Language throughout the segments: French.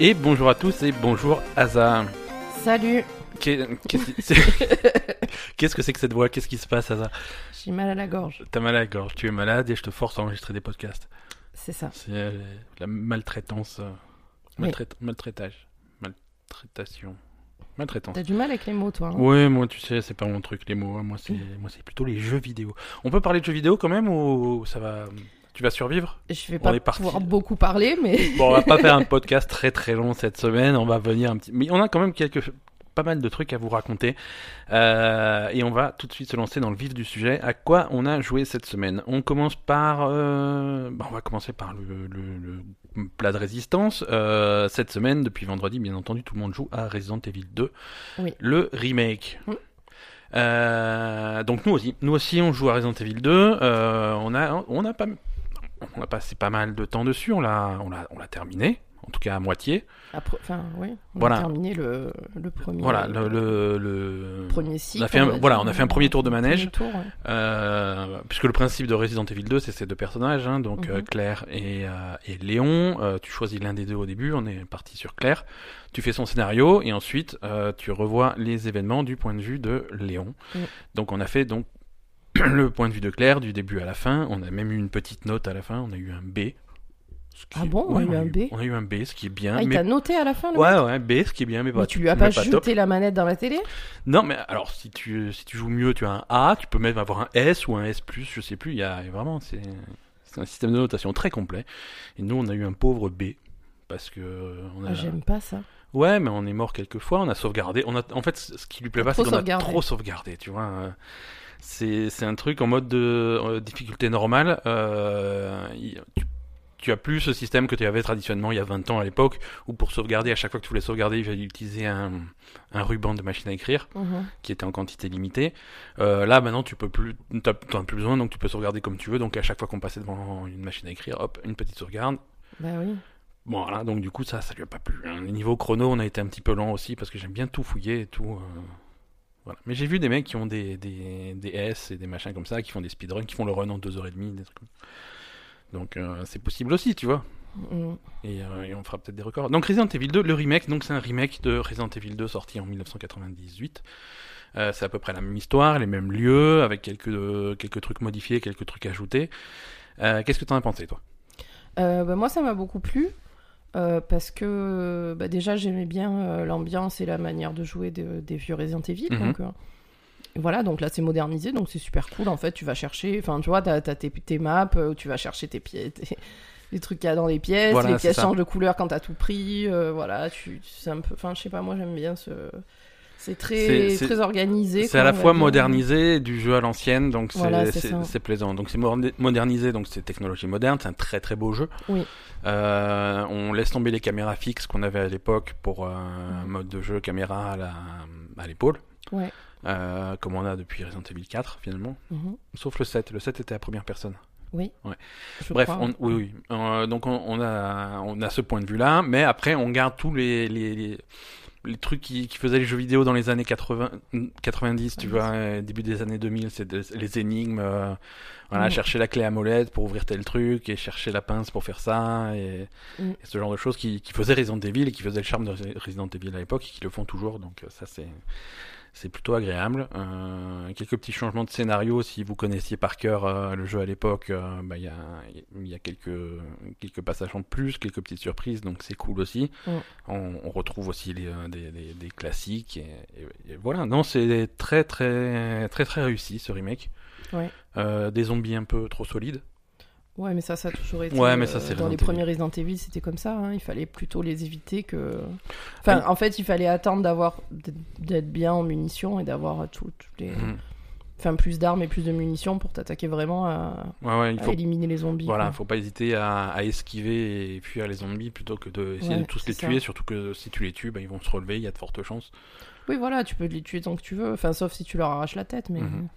Et bonjour à tous et bonjour Asa. Salut. Qu'est- Qu'est-ce que c'est que cette voix? Qu'est-ce qui se passe Asa J'ai mal à la gorge. T'as mal à la gorge, tu es malade et je te force à enregistrer des podcasts. C'est ça. C'est euh, la maltraitance. euh, Oui. maltrait- Maltraitage. Maltraitation. Maltraitance. T'as du mal avec les mots, toi. hein Ouais, moi tu sais, c'est pas mon truc les mots. hein. Moi c'est moi c'est plutôt les jeux vidéo. On peut parler de jeux vidéo quand même ou ça va Tu vas survivre Je vais pas pouvoir beaucoup parler, mais Bon, on va pas faire un podcast très très long cette semaine. On va venir un petit, mais on a quand même quelques pas mal de trucs à vous raconter Euh, et on va tout de suite se lancer dans le vif du sujet. À quoi on a joué cette semaine? On commence par, euh, bah, on va commencer par le, le- le plat de résistance. Euh, cette semaine, depuis vendredi, bien entendu, tout le monde joue à Resident Evil 2, Oui. le remake. Oui. Euh, donc nous aussi, nous aussi, on joue à Resident Evil 2. Euh, on a, on a pas, on a passé pas mal de temps dessus. On l'a, on l'a, on l'a terminé, en tout cas à moitié. après, enfin, oui, on Voilà. a terminé le, le premier. Voilà, le, le, le- premier cycle. on a fait un- voilà, on a fait un premier tour de manège. Premier tour, ouais. Euh, puisque le principe de Resident Evil 2, c'est ces deux personnages, hein, donc Mhm. euh, Claire et, euh, et Léon. Euh, tu choisis l'un des deux au début, on est parti sur Claire. Tu fais son scénario et ensuite tu revois les événements du point de vue de Léon. Mhm. Donc on a fait donc le point de vue de Claire du début à la fin. On a même eu une petite note à la fin. On a eu un B. qui Ah bon, on a eu un B On a eu un B, ce qui est bien. Ah, il mais... t'a noté à la fin, le Ouais, ouais, B, ce qui est bien, mais pas Mais tu lui as pas, jeté la manette dans la télé Non, mais alors si tu si tu joues mieux, tu as un A, tu peux même avoir un S ou un S+, je sais plus. Il y a vraiment c'est c'est un système de notation très complet. Et nous, on a eu un pauvre B parce que on a Ah, J'aime pas ça. ouais, mais on est mort quelques fois. On a sauvegardé. On a en fait ce qui lui plaît pas, c'est qu'on a trop sauvegardé. Tu vois. C'est un truc en mode de euh, difficulté normale. Euh, tu, tu as plus ce système que tu avais traditionnellement il y a 20 ans à l'époque, où pour sauvegarder, à chaque fois que tu voulais sauvegarder, il fallait utiliser un, un ruban de machine à écrire Mhm. qui était en quantité limitée. Euh, là, maintenant, tu peux plus, t'en as plus besoin, donc tu peux sauvegarder comme tu veux. Donc, à chaque fois qu'on passait devant une machine à écrire, hop, une petite sauvegarde. Bah oui. Bon, voilà, donc du coup, ça, ça lui a pas plu. hein. Niveau chrono, on a été un petit peu lent aussi parce que j'aime bien tout fouiller et tout. euh, Voilà. Mais j'ai vu des mecs qui ont des, des, des S et des machins comme ça, qui font des speedruns, qui font le run en 2h30, des trucs comme ça. Donc, euh, c'est possible aussi, tu vois. Et, euh, et on fera peut-être des records. Donc Resident Evil 2, le remake, donc c'est un remake de Resident Evil 2 sorti en 1998. Euh, c'est à peu près la même histoire, les mêmes lieux, avec quelques, quelques trucs modifiés, quelques trucs ajoutés. Qu'est-ce que t'en as pensé, toi? Bah, moi, ça m'a beaucoup plu. Euh, parce que bah, déjà j'aimais bien euh, l'ambiance et la manière de jouer de- des vieux Resident Evil Mhm. donc euh, voilà donc là c'est modernisé donc c'est super cool en fait tu vas chercher enfin tu vois t'as as tes, tes maps où tu vas chercher tes tes- les trucs qu'il y a dans les pièces Voilà, les pièces changent de couleur quand t'as tout pris voilà tu c'est un peu enfin je sais pas moi j'aime bien ce c'est très organisé C'est à la fois modernisé du jeu à l'ancienne, donc c'est Voilà, plaisant. Donc c'est modernisé, donc c'est technologie moderne, c'est un très très beau jeu. Oui. Euh, on laisse tomber les caméras fixes qu'on avait à l'époque pour euh, un Mhm. mode de jeu caméra à l'épaule. Ouais. Euh, comme on a depuis Resident Evil 4 finalement. Mhm. Sauf le 7. Le 7 était à première personne. oui Ouais. Bref, crois. on, oui, oui. Euh, donc on, on a, on a ce point de vue-là, mais après on garde tous les, les, les, les trucs qui, qui faisaient les jeux vidéo dans les années 80, 90, tu Oui. vois, euh, début des années 2000, c'est les énigmes, euh, voilà, Mhm. chercher la clé à molette pour ouvrir tel truc, et chercher la pince pour faire ça, et, Mhm. et ce genre de choses qui, qui faisaient Resident Evil et qui faisaient le charme de Resident Evil à l'époque, et qui le font toujours, donc euh, ça c'est... C'est plutôt agréable. Euh, quelques petits changements de scénario. Si vous connaissiez par cœur euh, le jeu à l'époque, euh, bah, il y a, il y a quelques, quelques passages en plus, quelques petites surprises, donc c'est cool aussi. Mm. On, on retrouve aussi les, des, des, des classiques. Et, et- et voilà, non, c'est très très très très réussi ce remake. Ouais. Des zombies un peu trop solides. Ouais, mais ça, ça a toujours été. Ouais, mais ça, euh, c'est Dans les premiers Resident Evil, c'était comme ça. hein, Il fallait plutôt les éviter que. Enfin, en fait, il fallait attendre d'avoir d'être bien en munitions et d'avoir tout- les. Mhm. Enfin, plus d'armes et plus de munitions pour t'attaquer vraiment à, Ouais, ouais, il à faut, éliminer les zombies. Voilà, quoi. faut pas hésiter à, à esquiver et fuir les zombies plutôt que de essayer Ouais, de tous les ça. tuer, surtout que si tu les tues, bah, ils vont se relever, il y a de fortes chances. Oui, voilà, tu peux les tuer tant que tu veux. Enfin, sauf si tu leur arraches la tête, mais, Mhm.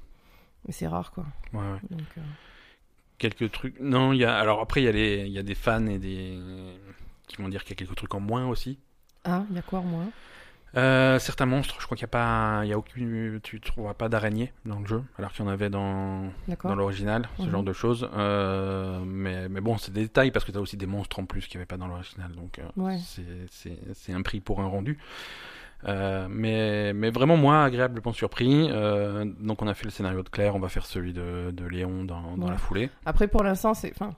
mais c'est rare, quoi. Ouais, ouais. Donc, euh, Quelques trucs. Non, il y a. Alors après, il y, a les... il y a des fans et des. qui vont dire qu'il y a quelques trucs en moins aussi. Ah, il y a quoi, moi Euh, certains monstres, je crois qu'il n'y a pas, il y a aucune, tu trouveras pas d'araignée dans le jeu, alors qu'il y en avait dans, dans l'original, ce Mhm. genre de choses. Euh, mais, mais bon, c'est des détails parce que tu as aussi des monstres en plus qu'il n'y avait pas dans l'original, donc euh, Ouais. c'est un prix pour un rendu. Euh, mais, mais vraiment, moi, agréablement surpris. Euh, donc, on a fait le scénario de Claire, on va faire celui de, de Léon dans, dans Ouais. la foulée. Après, pour l'instant, c'est. Enfin,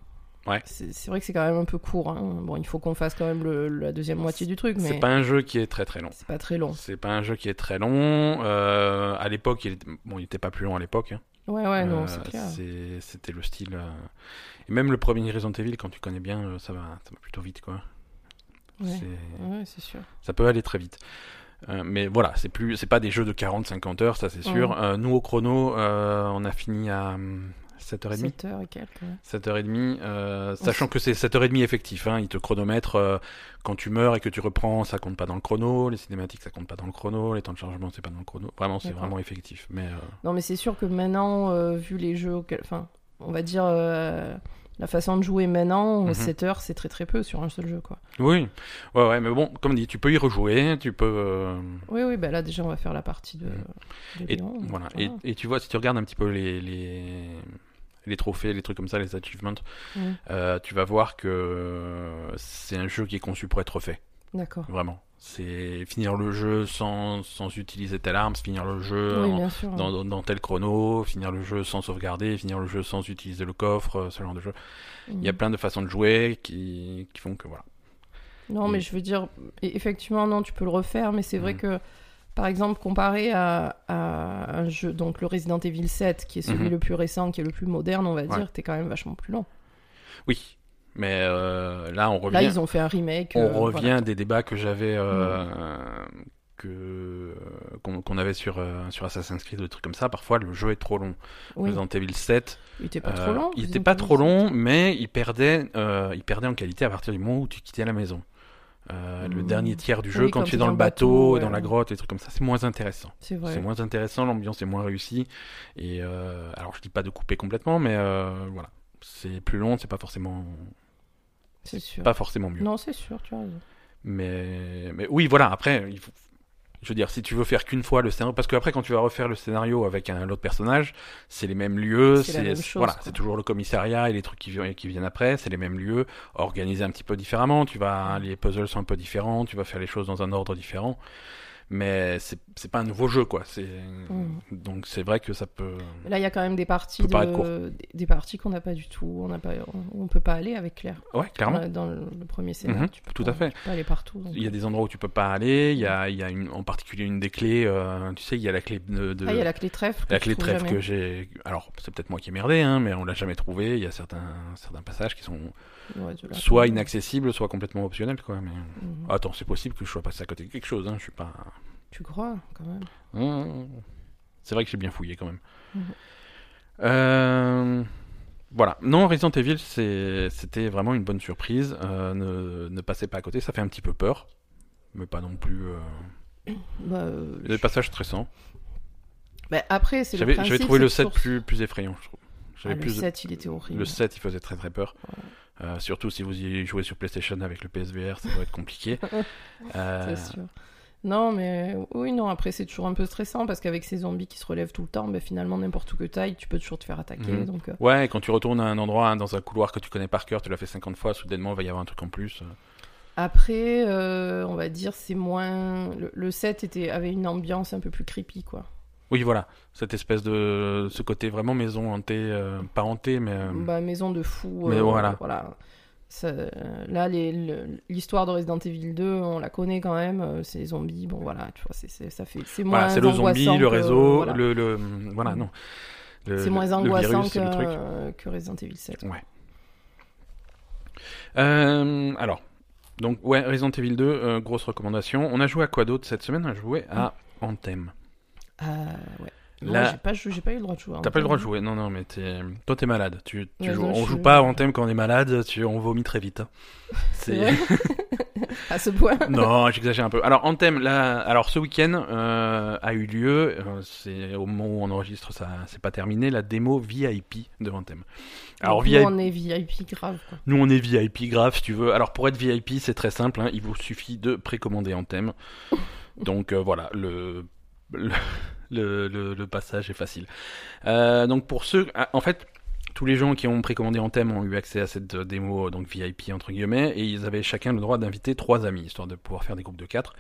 Ouais. c'est vrai que c'est quand même un peu court. hein. Bon, il faut qu'on fasse quand même le- la deuxième moitié du truc, mais C'est pas un jeu qui est très très long. c'est pas très long. C'est pas un jeu qui est très long. Euh, à l'époque, il était... bon, il était pas plus long à l'époque. hein. Ouais, ouais, non, c'est clair. C'était le style. Et même le premier Resident Evil, quand tu connais bien, ça va, ça va plutôt vite, quoi. Ouais. C'est- Ouais, c'est sûr. Ça peut aller très vite. Euh, mais voilà, c'est plus, c'est pas des jeux de 40-50 heures, ça c'est sûr. Ouais. Euh, nous au chrono, euh, on a fini à hum, 7h30. 7 heures et quelques. ouais. 7h30, euh, sachant que c'est 7h30 effectif, hein, il te chronomètre euh, quand tu meurs et que tu reprends, ça compte pas dans le chrono, les cinématiques ça compte pas dans le chrono, les temps de chargement c'est pas dans le chrono, vraiment c'est vraiment effectif. Mais Non, mais c'est sûr que maintenant, vu les jeux, enfin, on va dire la façon de jouer maintenant, Mhm. 7 heures, c'est très très peu sur un seul jeu, quoi. oui, ouais, ouais, mais bon, comme dit, tu peux y rejouer, tu peux. euh, Oui, oui, bah là déjà, on va faire la partie de, de Mm. Et, Léon, voilà. voilà. Et, et tu vois, si tu regardes un petit peu les, les, les trophées, les trucs comme ça, les achievements, Mm. euh, tu vas voir que c'est un jeu qui est conçu pour être fait, D'accord. vraiment. C'est finir le jeu sans, sans utiliser telle arme, finir le jeu Oui, en- bien sûr. dans, dans- dans tel chrono, finir le jeu sans sauvegarder, finir le jeu sans utiliser le coffre, euh, ce genre de jeu. Il y a Mm. plein de façons de jouer qui, qui font que voilà. Non, Et- mais je veux dire, e- effectivement, non, tu peux le refaire, mais c'est vrai Mhm. que, par exemple, comparé à, à un jeu, donc le Resident Evil 7, qui est celui Mhm. le plus récent, qui est le plus moderne, on va Ouais. dire, t'es quand même vachement plus long. Oui, mais euh, là on revient. Là, ils ont fait un remake. On euh, revient voilà. des débats que j'avais euh, que qu'on qu'on avait sur euh, sur Assassin's Creed, des trucs comme ça. Parfois, le jeu est trop long. Oui, Resident Evil 7, il était pas euh, trop long. il était pas trop 7. long, mais il perdait euh, il perdait en qualité à partir du moment où tu quittais la maison. Euh, Le Mm. dernier tiers du Oui, jeu, quand, quand tu es dans dans le bateau, dans ouais. la grotte, et des trucs comme ça, c'est moins intéressant. C'est moins intéressant, l'ambiance est moins réussie. Et euh, alors, je dis pas de couper complètement, mais euh, voilà, c'est plus long, c'est pas forcément C'est sûr. pas forcément mieux. Non, c'est sûr, tu as raison. Mais, mais oui, voilà, après, il faut... je veux dire, si tu veux faire qu'une fois le scénario, parce qu'après, quand tu vas refaire le scénario avec un autre personnage, c'est les mêmes lieux, C'est même voilà, c'est toujours le commissariat et les trucs qui, qui viennent après, c'est les mêmes lieux, organisés un petit peu différemment, tu vas, les puzzles sont un peu différents, tu vas faire les choses dans un ordre différent, mais c'est c'est pas un nouveau jeu, quoi, c'est, Mm. donc c'est vrai que ça peut, Là, il y a quand même des parties, de... des- parties qu'on n'a pas du tout. On n'a pas, on, peut pas aller avec Claire. ouais, clairement. Dans, dans le, premier scénario, Mhm, tu peux tout pas- à fait. Tu peux aller partout. donc. Il y a des endroits où tu peux pas aller, il y a, il y a une, en particulier une des clés, euh, tu sais, il y a la clé de, de- Ah, il y a la clé trèfle. La clé trèfle que j'ai. Alors, c'est peut-être moi qui ai merdé, hein, mais on l'a jamais trouvé. Il y a certains, certains passages qui sont Ouais, soit inaccessibles, soit complètement optionnels, quoi. Mais... Mhm. Attends, c'est possible que je sois passé à côté de quelque chose, hein. Je suis pas. Tu crois, quand même. Mmh. C'est vrai que j'ai bien fouillé quand même. Euh, Voilà. Non, Resident Evil, c'était vraiment une bonne surprise. Euh, ne... ne passez pas à côté, ça fait un petit peu peur. Mais pas non plus. euh, Bah, euh, a des passages stressants. bah, après, c'est le J'avais trouvé le c'est 7 toujours- plus, plus effrayant, je trouve. Ah, le plus de- 7, il était horrible. Le 7, il faisait très très peur. Euh, surtout si vous y jouez sur PlayStation avec le PSVR, ça doit être compliqué. Euh, C'est sûr. Non, mais oui, non, après, c'est toujours un peu stressant parce qu'avec ces zombies qui se relèvent tout le temps, bah, finalement, n'importe où que taille, tu peux toujours te faire attaquer. Mhm. Donc, euh, Ouais, et quand tu retournes à un endroit, hein, dans un couloir que tu connais par cœur, tu l'as fait 50 fois, soudainement, il va y avoir un truc en plus. Après, euh, on va dire, c'est moins. Le, le 7 était, avait une ambiance un peu plus creepy, quoi. Oui, voilà, cette espèce de. ce côté vraiment maison hantée, euh, pas hantée, mais. euh, Bah, maison de fou. Mais euh, voilà. Ça- là, le- l'histoire de Resident Evil 2, on la connaît quand même. euh, C'est les zombies. Bon, voilà, tu vois, ça fait, c'est moins voilà, c'est le zombie, angoissant le réseau, voilà. le, le. Voilà, non. C'est moins angoissant virus, que, Resident Evil 7. Ouais. Euh, alors, donc, ouais, Resident Evil 2, euh, grosse recommandation. On a joué à quoi d'autre cette semaine? On a joué à Anthem. Ah, ouais. J'ai pas, jou- j'ai pas eu le droit de jouer. T'as pas eu le droit de jouer, non, non, mais t'es... toi t'es malade. Tu, tu Ouais, joues- non, on joue pas à Anthem quand on est malade, tu... on vomit très vite. hein. C'est À ce point non, j'exagère un peu. Alors Anthem, là, alors ce week-end euh, a eu lieu, euh, c'est au moment où on enregistre, ça, c'est pas terminé, la démo VIP de Anthem. Alors nous, VIP, on est VIP grave, quoi. nous on est VIP grave si tu veux. Alors pour être VIP, c'est très simple, hein, il vous suffit de précommander Anthem. donc euh, voilà, le, le, le, le passage est facile. Euh, donc pour ceux, ah, en fait, tous les gens qui ont précommandé en thème ont eu accès à cette euh, démo donc VIP entre guillemets et ils avaient chacun le droit d'inviter trois amis histoire de pouvoir faire des groupes de quatre.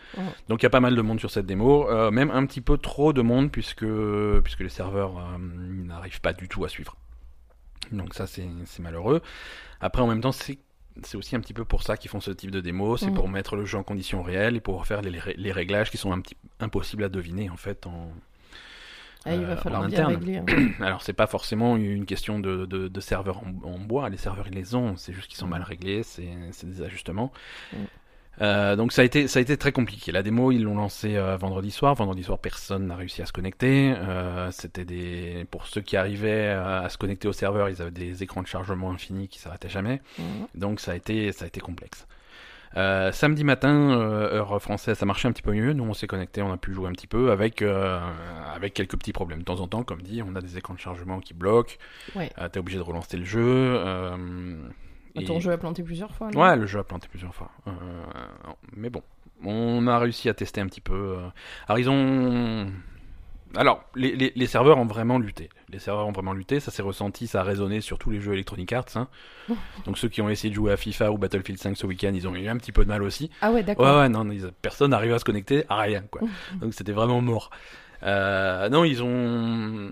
Donc il y a pas mal de monde sur cette démo, euh, même un petit peu trop de monde puisque puisque les serveurs euh, n'arrivent pas du tout à suivre. Donc ça c'est malheureux. Après en même temps c'est c'est aussi un petit peu pour ça qu'ils font ce type de démo, c'est Mhm. pour mettre le jeu en conditions réelles et pouvoir faire les, les réglages qui sont un petit impossibles à deviner en fait en, Ah, il euh, va en falloir bien régler. hein. alors c'est pas forcément une question de, de, de serveurs en, en bois, les serveurs ils les ont, c'est juste qu'ils sont mal réglés, c'est des ajustements. Mm. Euh, donc ça a été ça a été très compliqué. La démo ils l'ont lancée euh, vendredi soir. Vendredi soir personne n'a réussi à se connecter. Euh, C'était des pour ceux qui arrivaient euh, à se connecter au serveur, ils avaient des écrans de chargement infinis qui s'arrêtaient jamais. Mhm. Donc ça a été ça a été complexe. Euh, samedi matin, euh, heure française, ça marchait un petit peu mieux. Nous, on s'est connecté, on a pu jouer un petit peu avec euh, avec quelques petits problèmes. De temps en temps, comme dit, on a des écrans de chargement qui bloquent. Ouais. T'es obligé de relancer le jeu. et- Ton jeu a planté plusieurs fois. non? Ouais, le jeu a planté plusieurs fois. Euh, mais bon, on a réussi à tester un petit peu. Alors ils ont... Alors, les, les, les serveurs ont vraiment lutté. Les serveurs ont vraiment lutté, ça s'est ressenti, ça a résonné sur tous les jeux Electronic Arts. hein. Donc ceux qui ont essayé de jouer à FIFA ou Battlefield 5 ce week-end, ils ont eu un petit peu de mal aussi. Ah ouais, d'accord. Ouais, ouais, non, ils- personne n'arrivait à se connecter à rien, quoi. Donc c'était vraiment mort. Euh, non, ils ont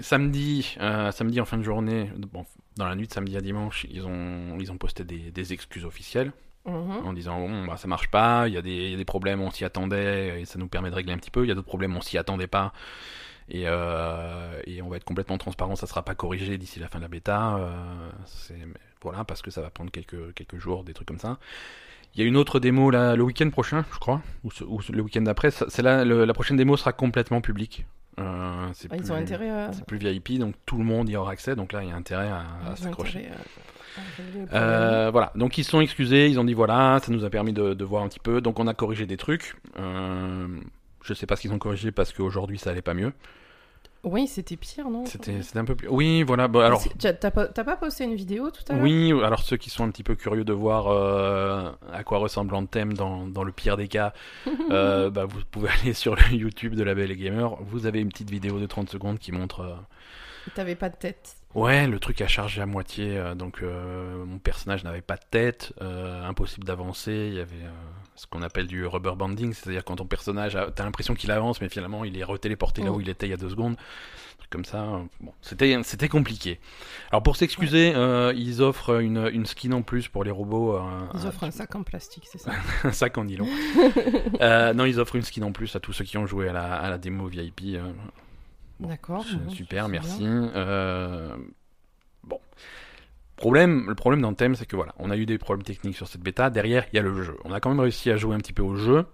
samedi, euh, samedi en fin de journée, bon, dans la nuit de samedi à dimanche, ils ont, ils ont posté des, des excuses officielles Mhm. en disant bon, bah, ça marche pas, il y, a des- il y a des problèmes, on s'y attendait et ça nous permet de régler un petit peu. Il y a d'autres problèmes, on s'y attendait pas. Et, euh, et on va être complètement transparent, ça sera pas corrigé d'ici la fin de la bêta. euh, c'est voilà parce que ça va prendre quelques quelques jours, des trucs comme ça. Il y a une autre démo là, le week-end prochain, je crois, ou, ce- ou ce- le week-end d'après. C'est là, le- la prochaine démo sera complètement publique. Euh, c'est Ah, ils plus- ont intérêt à. C'est plus VIP, donc tout le monde y aura accès. Donc là, il y a intérêt à, ils s'accrocher. Euh, voilà, donc ils se sont excusés, ils ont dit voilà, ça nous a permis de, de voir un petit peu, donc on a corrigé des trucs. Euh, je sais pas ce qu'ils ont corrigé parce qu'aujourd'hui ça allait pas mieux. Oui, c'était pire, non C'était un peu plus. Oui, voilà, bah, alors. T'as pas, posté une vidéo tout à l'heure? Oui, alors ceux qui sont un petit peu curieux de voir euh, à quoi ressemble Anthem dans, dans le pire des cas, euh, bah, vous pouvez aller sur le YouTube de la Belle Gamer. Vous avez une petite vidéo de 30 secondes qui montre T'avais pas de tête. Ouais, le truc a chargé à moitié, euh, donc euh, mon personnage n'avait pas de tête, euh, impossible d'avancer, il y avait ce qu'on appelle du rubber banding, c'est-à-dire quand ton personnage, a- t'as l'impression qu'il avance, mais finalement il est retéléporté là Oh. où il était il y a deux secondes, truc comme ça, bon, c'était c'était compliqué. Alors pour s'excuser, ils offrent une, une skin en plus pour les robots, Ils offrent un sac en plastique, c'est ça un sac en nylon. Non, ils offrent une skin en plus à tous ceux qui ont joué à la, à la démo VIP. Bon, D'accord. super, merci. Euh, bon. Problème, le problème d'Anthem, c'est que voilà, on a eu des problèmes techniques sur cette bêta. Derrière, il y a le jeu. On a quand même réussi à jouer un petit peu au jeu.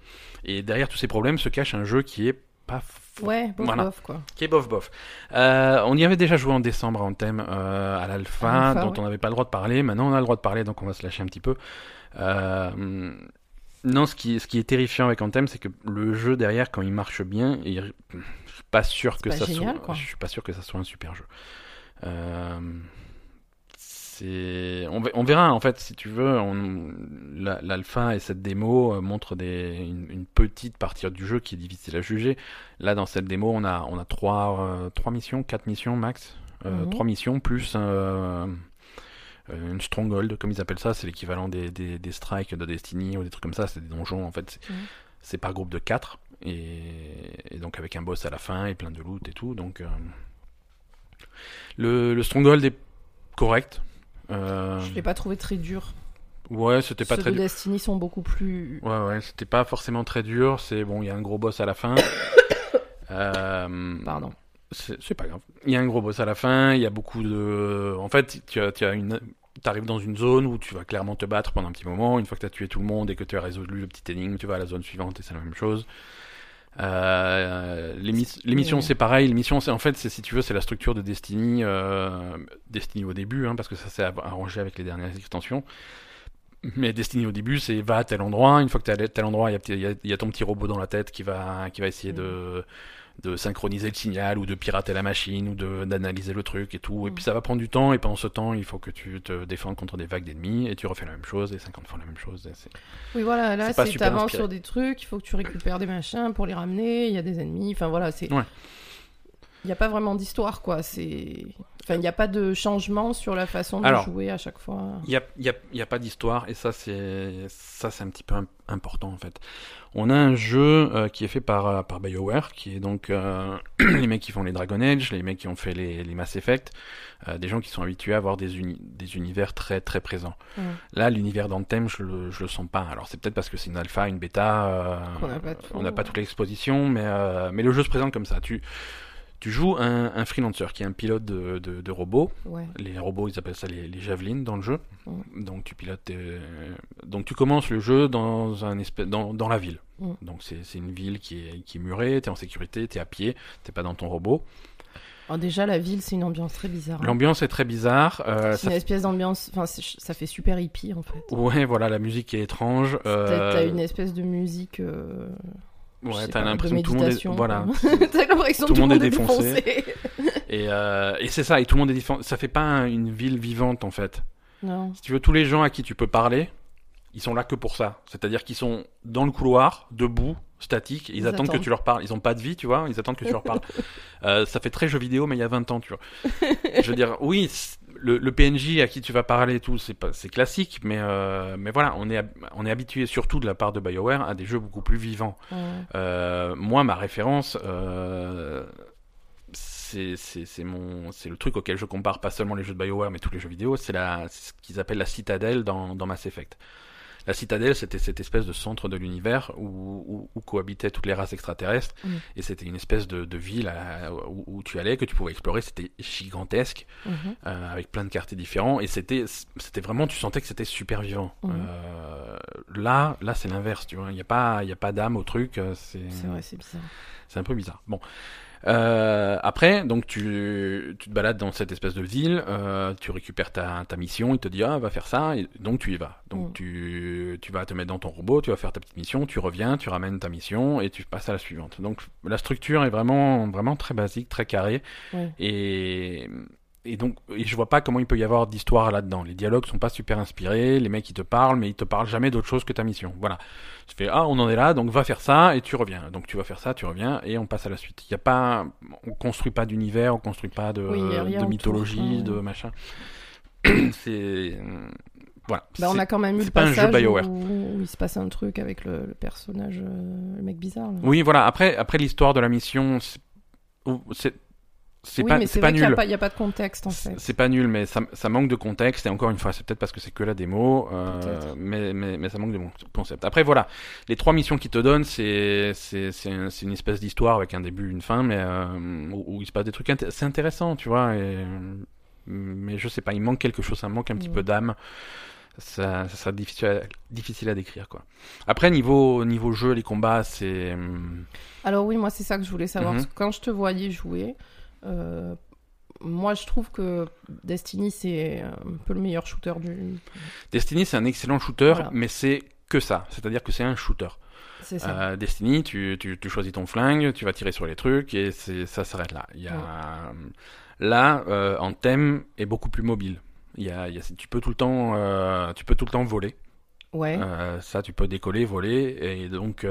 Et derrière tous ces problèmes se cache un jeu qui est pas f- Ouais, bof, Voilà. bof, quoi. qui est bof bof. Euh, on y avait déjà joué en décembre en thème euh, à l'alpha, dont ouais. on n'avait pas le droit de parler. Maintenant, on a le droit de parler, donc on va se lâcher un petit peu. Euh, non, ce qui, ce qui est terrifiant avec Anthem, c'est que le jeu derrière, quand il marche bien, il- pas sûr que pas ça génial, soit, quoi. je suis pas sûr que ça soit un super jeu. Euh, c'est, on, on verra en fait si tu veux. on- L'alpha et cette démo euh, montrent des, une, une petite partie du jeu qui est difficile à juger. Là, dans cette démo, on a, on a trois, euh, trois missions, quatre missions max. Euh, Mhm. Trois missions plus une stronghold, comme ils appellent ça. C'est l'équivalent des, des, des strikes de Destiny ou des trucs comme ça. C'est des donjons en fait. C'est Mhm. par groupe de quatre. Et, et donc avec un boss à la fin et plein de loot et tout. Donc euh, le, le stronghold est correct. Euh, Je l'ai pas trouvé très dur. ouais, c'était pas Ceux très de dur. Destiny sont beaucoup plus. Ouais, ouais, c'était pas forcément très dur. C'est bon, il y a un gros boss à la fin. Euh, Pardon. c'est pas grave. Il y a un gros boss à la fin. Il y a beaucoup de. En fait, tu as, tu as une. T'arrives dans une zone où tu vas clairement te battre pendant un petit moment. Une fois que tu as tué tout le monde et que tu as résolu le petit énigme, tu vas à la zone suivante et c'est la même chose. Euh, Ouais. c'est pareil. Les missions, c'est en fait, c'est si tu veux, c'est la structure de Destiny, euh, Destiny au début, hein, parce que ça s'est arrangé avec les dernières extensions. Mais Destiny au début, c'est va à tel endroit. Une fois que tu es à tel endroit, il y, y a- y a ton petit robot dans la tête qui va, qui va essayer de, de synchroniser le signal ou de pirater la machine ou d'analyser le truc et tout. Et Mm. puis ça va prendre du temps et pendant ce temps, il faut que tu te défendes contre des vagues d'ennemis et tu refais la même chose et 50 fois la même chose. Oui, voilà, là, C'est t'avances sur des trucs, il faut que tu récupères des machins pour les ramener, il y a des ennemis, enfin voilà, c'est. Ouais. Il n'y a pas vraiment d'histoire, quoi. C'est. Enfin, il n'y a pas de changement sur la façon de Alors, jouer à chaque fois. Il n'y a, il y a- il y a pas d'histoire et ça c'est ça c'est un petit peu im- important en fait. On a un jeu euh, qui est fait par, euh, par BioWare, qui est donc euh, les mecs qui font les Dragon Age, les mecs qui ont fait les, les Mass Effect, euh, des gens qui sont habitués à avoir des, uni- des univers très très présents. Ouais. Là, l'univers d'Anthem, je le, je le sens pas. Alors c'est peut-être parce que c'est une alpha, une bêta, Qu'on n'a pas tout. on n'a pas toute l'exposition, mais, mais le jeu se présente comme ça. Tu, tu joues un, un freelancer qui est un pilote de, de, de robots. Ouais. Les robots, ils appellent ça les, les javelines dans le jeu. Mm. Donc tu pilotes. tes- Donc tu commences le jeu dans un espèce dans, dans la ville. Mm. Donc c'est une ville qui est, qui est murée. T'es en sécurité. T'es à pied. T'es pas dans ton robot. Alors, déjà, la ville, c'est une ambiance très bizarre. hein. L'ambiance est très bizarre. euh, C'est ça, une espèce d'ambiance. Enfin, ça fait super hippie, en fait. Ouais, voilà, la musique est étrange. Euh, t'as une espèce de musique. euh, Ouais, t'as l'impression que tout le monde est, voilà. quoi. T'as l'impression Tout le monde est défoncé. Et, euh, et c'est ça, et tout le monde est différent. Ça fait pas un- une ville vivante en fait. non. Si tu veux, tous les gens à qui tu peux parler, ils sont là que pour ça. C'est-à-dire qu'ils sont dans le couloir, debout, statiques, ils, Ils attendent, que tu leur parles. Ils ont pas de vie, tu vois, ils attendent que tu leur parles. Euh, ça fait très jeu vidéo, mais il y a 20 ans, tu vois. Je veux dire, oui, le, le PNJ à qui tu vas parler et tout, c'est classique, mais, euh, mais voilà, on est, hab- on est habitué surtout de la part de BioWare à des jeux beaucoup plus vivants. Euh, moi, ma référence, euh, c'est le truc auquel je compare pas seulement les jeux de BioWare, mais tous les jeux vidéo. C'est ce qu'ils appellent la citadelle dans, dans Mass Effect. La citadelle, c'était cette espèce de centre de l'univers où, où, où cohabitaient toutes les races extraterrestres, Mm. et c'était une espèce de, de ville à- où, où tu allais, que tu pouvais explorer. C'était gigantesque, Mhm. euh, avec plein de quartiers différents, et c'était c'était vraiment, tu sentais que c'était super vivant. Mhm. Euh, là, là, c'est l'inverse, tu vois. Il n'y a pas y a pas d'âme au truc. euh, C'est C'est vrai, c'est bizarre. c'est un peu bizarre. Bon. Euh, après, donc tu, tu te balades dans cette espèce de ville, euh, tu récupères ta, ta mission, il te dit ah va faire ça, et donc tu y vas. Donc Mm. tu, tu vas te mettre dans ton robot, tu vas faire ta petite mission, tu reviens, tu ramènes ta mission et tu passes à la suivante. Donc la structure est vraiment vraiment très basique, très carrée et et donc et je vois pas comment il peut y avoir d'histoire là-dedans. Les dialogues sont pas super inspirés, les mecs ils te parlent mais ils te parlent jamais d'autre chose que ta mission. Voilà. Tu fais ah on en est là donc va faire ça et tu reviens. Donc tu vas faire ça, tu reviens et on passe à la suite. Il y a pas on construit pas d'univers, on construit pas de, Oui, mythologie, de machin. C'est voilà. Bah, on a quand même eu c'est le pas un jeu passage où, BioWare. où il se passe un truc avec le, le personnage, euh, le mec bizarre. là. Oui, voilà. Après, après l'histoire de la mission, c'est c'est oui, pas, mais c'est c'est pas vrai qu'il n'y nul. il y a pas de contexte en fait. C'est pas nul, mais ça, ça manque de contexte. Et encore une fois, c'est peut-être parce que c'est que la démo, euh, mais, mais, mais ça manque de concept. Après, voilà, les trois missions qu'ils te donnent, c'est c'est c'est un- c'est une espèce d'histoire avec un début, une fin, mais euh, où, où il se passe des trucs. inté- C'est intéressant, tu vois. Et, mais je sais pas, il manque quelque chose, ça manque un petit peu d'âme. Ça, ça sera difficile à, difficile à décrire, quoi. Après, niveau niveau jeu, les combats, c'est hum, Alors oui, moi c'est ça que je voulais savoir. Mhm. parce que Quand je te voyais jouer, euh, moi je trouve que Destiny c'est un peu le meilleur shooter du. Destiny, c'est un excellent shooter, Voilà. mais c'est que ça. C'est-à-dire que c'est un shooter. Ça. Euh, Destiny, tu, tu, tu choisis ton flingue, tu vas tirer sur les trucs et ça s'arrête là. Il y a là euh, en thème est beaucoup plus mobile. Il y a, il y a- tu peux tout le temps euh, tu peux tout le temps voler. ouais. Ça tu peux décoller, voler et donc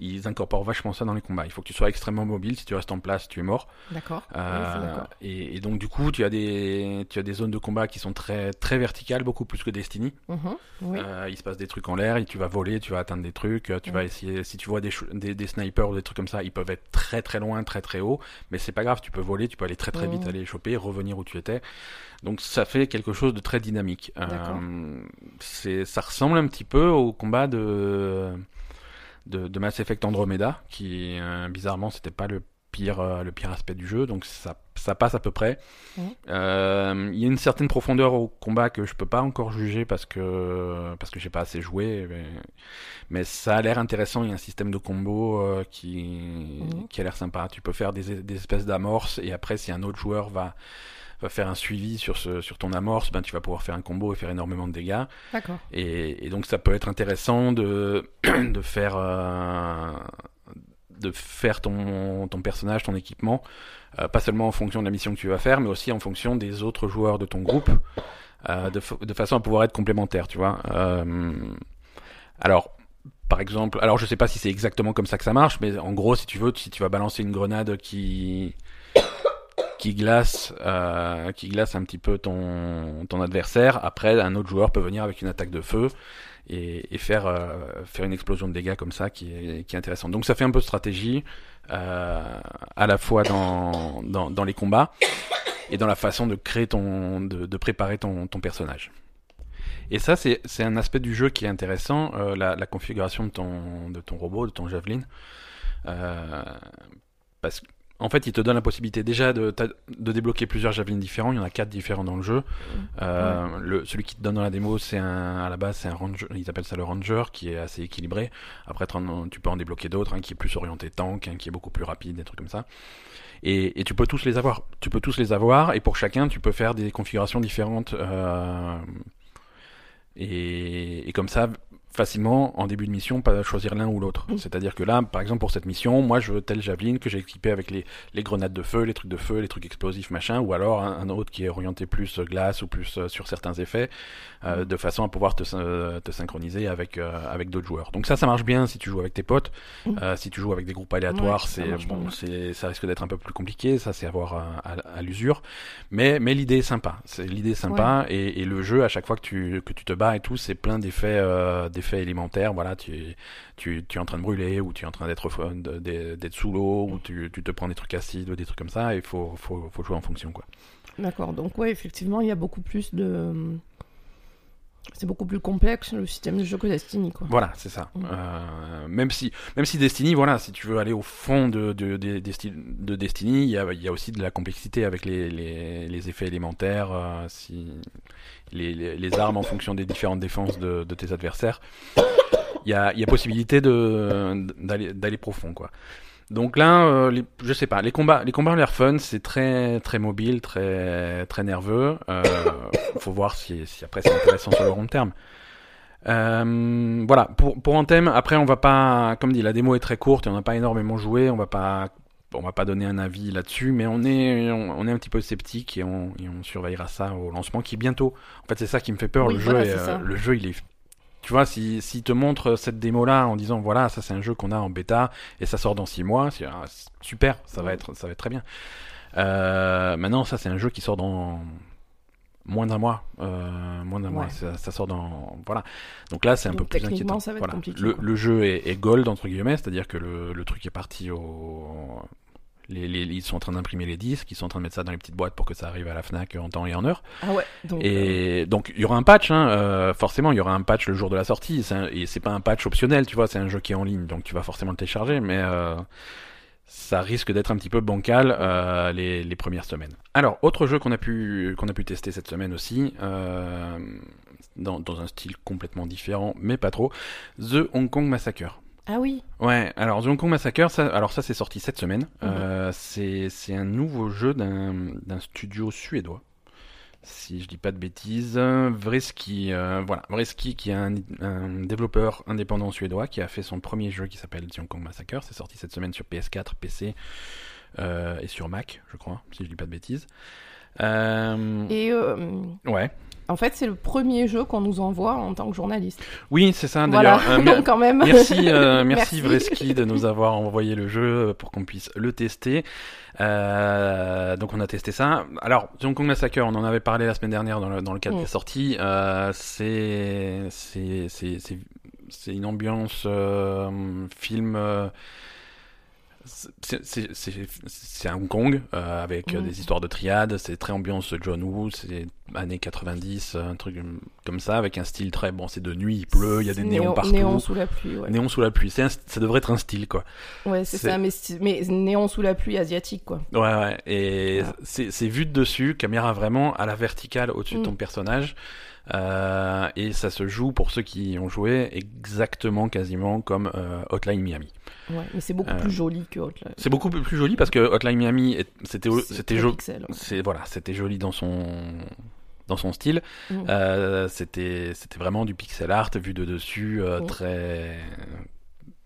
ils incorporent vachement ça dans les combats. Il faut que tu sois extrêmement mobile. Si tu restes en place, tu es mort. D'accord. Euh, Oui, et, et donc du coup tu as des tu as des zones de combat qui sont très très verticales, beaucoup plus que Destiny. Mhm. Oui. Euh, il se passe des trucs en l'air tu vas voler, tu vas atteindre des trucs, euh, tu Ouais. vas essayer, si tu vois des, chou- des, des snipers ou des trucs comme ça, ils peuvent être très très loin, très très haut, mais c'est pas grave, tu peux voler, tu peux aller très très vite, Mhm. aller les choper, revenir où tu étais. Donc ça fait quelque chose de très dynamique. Euh, c'est, ça ressemble un petit peu au combat de, de, de Mass Effect Andromeda, qui euh, bizarrement c'était pas le pire, euh, le pire aspect du jeu, donc ça, ça passe à peu près. Euh, Il y a une certaine profondeur au combat que je peux pas encore juger parce que parce que j'ai pas assez joué, mais, mais ça a l'air intéressant. Il y a un système de combo euh, qui Mhm. qui a l'air sympa. Tu peux faire des, des espèces d'amorces et après si un autre joueur va faire un suivi sur ce sur ton amorce, ben tu vas pouvoir faire un combo et faire énormément de dégâts. D'accord. Et, et donc ça peut être intéressant de, de faire euh, de faire ton, ton personnage, ton équipement, euh, pas seulement en fonction de la mission que tu vas faire, mais aussi en fonction des autres joueurs de ton groupe, euh, de, de, façon à pouvoir être complémentaire, tu vois. Euh, alors, par exemple, alors je sais pas si c'est exactement comme ça que ça marche, mais en gros, si tu veux, si tu vas balancer une grenade qui qui glace, euh, qui glace un petit peu ton, ton adversaire. Après, un autre joueur peut venir avec une attaque de feu et, et faire, euh, faire une explosion de dégâts comme ça qui est, qui est intéressante. Donc ça fait un peu de stratégie, euh, à la fois dans, dans, dans, les combats et dans la façon de créer ton, de, de préparer ton, ton personnage. Et ça, c'est un aspect du jeu qui est intéressant, euh, la, la, configuration de ton, de ton robot, de ton javelin. Euh, parce que en fait, il te donne la possibilité déjà de, de débloquer plusieurs javelins différents. Il y en a quatre différents dans le jeu. Euh, ouais. le, celui qui te donne dans la démo, c'est un, à la base, c'est un ranger. Ils appellent ça le ranger, qui est assez équilibré. Après, tu peux en débloquer d'autres, un qui est plus orienté tank, un qui est beaucoup plus rapide, des trucs comme ça. Et, et, tu peux tous les avoir. Tu peux tous les avoir, et pour chacun, tu peux faire des configurations différentes. Euh, et, et, comme ça, facilement en début de mission pas choisir l'un ou l'autre. Mmh. C'est-à-dire que là, par exemple pour cette mission, moi je veux tel javelin que j'ai équipé avec les, les grenades de feu, les trucs de feu, les trucs explosifs, machin, ou alors un, un autre qui est orienté plus glace ou plus euh, sur certains effets, euh, de façon à pouvoir te, euh, te synchroniser avec euh, avec d'autres joueurs. Donc ça, ça marche bien si tu joues avec tes potes. Mmh. si tu joues avec des groupes aléatoires, ouais, c'est bon, c'est ça risque d'être un peu plus compliqué. Ça, c'est à voir à, à, à l'usure. Mais mais l'idée est sympa. C'est l'idée est sympa ouais. et, et, le jeu à chaque fois que tu que tu te bats et tout, c'est plein d'effets élémentaires. Voilà, tu, tu, tu es en train de brûler ou tu es en train d'être d'être sous l'eau ou tu, tu te prends des trucs acides ou des trucs comme ça. Il faut, faut, faut jouer en fonction, quoi. D'accord. Donc ouais, effectivement, il y a beaucoup plus de c'est beaucoup plus complexe le système de jeu que Destiny quoi. Voilà, c'est ça. Mmh. Euh, même si même si Destiny voilà, si tu veux aller au fond de de, de, de Destiny, il y a, y a aussi de la complexité avec les, les, les effets élémentaires, euh, si les, armes en fonction des différentes défenses de, tes adversaires. Il y a, possibilité d'aller profond quoi. Donc là, euh, les, je sais pas, les combats, les combats ont l'air fun, c'est très très mobile, très très nerveux. Euh, faut voir si, après c'est intéressant sur le long terme. Euh, voilà, pour pour thème après on va pas, comme dit, la démo est très courte et on n'a pas énormément joué, on va pas on va pas donner un avis là-dessus, mais on est on, on, est un petit peu sceptique et on, et on surveillera ça au lancement qui est bientôt. En fait, c'est ça qui me fait peur. Oui, le voilà, jeu, est, le jeu, il est tu vois, si, si te montre cette démo-là en disant voilà, ça c'est un jeu qu'on a en bêta et ça sort dans 6 mois, c'est ah, super, ça va être, ça va être très bien. Euh, maintenant, ça c'est un jeu qui sort dans moins d'un mois, euh, moins d'un ouais. mois, ça, ça, sort dans voilà. Donc là, c'est un Donc, peu plus inquiétant. voilà. Le, le, jeu est, est, gold entre guillemets, c'est-à-dire que le, le, truc est parti au les, les, ils sont en train d'imprimer les disques, ils sont en train de mettre ça dans les petites boîtes pour que ça arrive à la Fnac en temps et en heure. Ah ouais. Donc, et euh... donc il y aura un patch, hein, euh, forcément il y aura un patch le jour de la sortie. Un, et c'est pas un patch optionnel, tu vois, c'est un jeu qui est en ligne, donc tu vas forcément le télécharger, mais euh, ça risque d'être un petit peu bancal les, les, premières semaines. Alors autre jeu qu'on a pu qu'on a pu tester cette semaine aussi. Dans, dans un style complètement différent, mais pas trop. The Hong Kong Massacre. Ah oui. Ouais. Alors The Hong Kong Massacre, ça, alors ça c'est sorti cette semaine. Mhm. Euh, c'est un nouveau jeu d'un studio suédois. Si je dis pas de bêtises, Vreski, euh, voilà, Vreski qui est un, un, développeur indépendant suédois qui a fait son premier jeu qui s'appelle The Hong Kong Massacre. C'est sorti cette semaine sur PS4, PC euh, et sur Mac, je crois, si je dis pas de bêtises. Et ouais. En fait, c'est le premier jeu qu'on nous envoie en tant que journaliste. Oui, c'est ça. Voilà. D'ailleurs, euh, quand même. Merci, euh, merci, merci. Vreski de nous avoir envoyé le jeu pour qu'on puisse le tester. Euh, donc on a testé ça. Alors, Hong Kong Massacre, on en avait parlé la semaine dernière dans le, dans le cadre mm. des sorties. Euh, c'est c'est une ambiance euh, film c'est à Hong Kong euh, avec mmh. des histoires de triade, c'est très ambiance John Woo, c'est années 90, un truc comme ça avec un style très bon, c'est de nuit, il pleut, il y a des néons, partout. Néon sous la pluie, ouais. Néon sous la pluie, un, ça devrait être un style quoi. Ouais, c'est ça, mais, mais néon sous la pluie asiatique quoi. Ouais, ouais, et ah. c'est vu de dessus, caméra vraiment à la verticale au-dessus mmh. de ton personnage. Euh, et ça se joue pour ceux qui ont joué exactement quasiment comme euh, Hotline Miami. Ouais, mais c'est beaucoup euh, plus joli que Hotline. C'est beaucoup plus joli parce que Hotline Miami c'était c'était joli. C'est voilà, c'était joli dans son dans son style. Mmh. Euh, c'était c'était vraiment du pixel art vu de dessus, mmh. très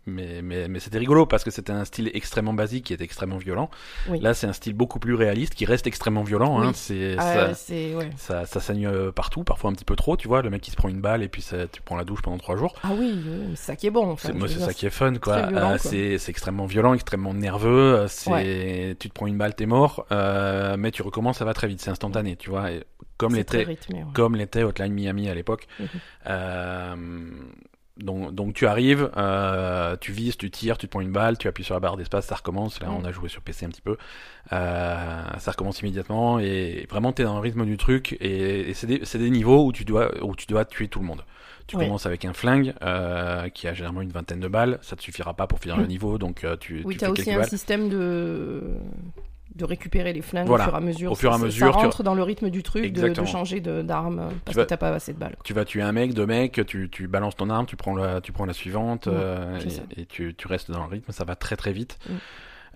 mais, mais, mais c'était rigolo parce que c'était un style extrêmement basique qui était extrêmement violent. Oui. Là, c'est un style beaucoup plus réaliste qui reste extrêmement violent. Hein. Oui. C'est, Ah, ça, c'est ouais. ça, ça saigne euh, partout, parfois un petit peu trop, tu vois. Le mec qui se prend une balle et puis ça, tu prends la douche pendant trois jours. Ah oui, c'est ça qui est bon. Enfin, C'est, moi, c'est ça qui est fun, quoi. Euh, c'est, c'est extrêmement violent, extrêmement nerveux. euh, C'est, tu te prends une balle, t'es mort. Euh, mais tu recommences, ça va très vite, c'est instantané, tu vois. Et comme l'était, ouais. comme l'était Hotline Miami à l'époque. Euh, donc, donc tu arrives, euh, tu vises, tu tires, tu te prends une balle, tu appuies sur la barre d'espace, ça recommence. Là, Mhm. on a joué sur PC un petit peu. Euh, ça recommence immédiatement et vraiment t'es dans le rythme du truc. Et, et c'est des, des niveaux où tu dois, où tu dois tuer tout le monde. Tu commences avec un flingue euh, qui a généralement une vingtaine de balles. Ça te suffira pas pour finir le Mhm. niveau, donc euh, tu, Oui, tu t'as fais aussi un balles. système de de récupérer les flingues Voilà. au fur et à mesure. Au fur et à Ça- mesure, ça tu- rentre dans le rythme du truc de, changer d'arme parce vas- que t'as pas assez de balles. Tu vas tuer un mec, deux mecs, tu, tu balances ton arme, tu prends la, tu prends la suivante Ouais, euh, et, et tu, tu restes dans le rythme, ça va très très vite. Mm.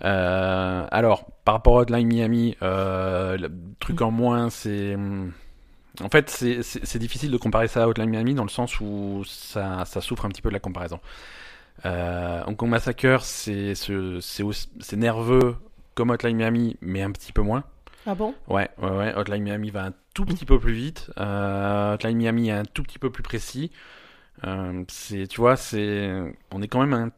Euh, alors, par rapport à Hotline Miami, euh, le truc Mm. en moins, c'est... hum, En fait, c'est- difficile de comparer ça à Hotline Miami dans le sens où ça, ça souffre un petit peu de la comparaison. Euh, Hong Kong Massacre, c'est nerveux comme Hotline Miami, mais un petit peu moins. Ah bon? Ouais, ouais, ouais. Hotline Miami va un tout petit peu plus vite. Euh, Hotline Miami est un tout petit peu plus précis. Euh, c'est, tu vois, c'est, on est quand même un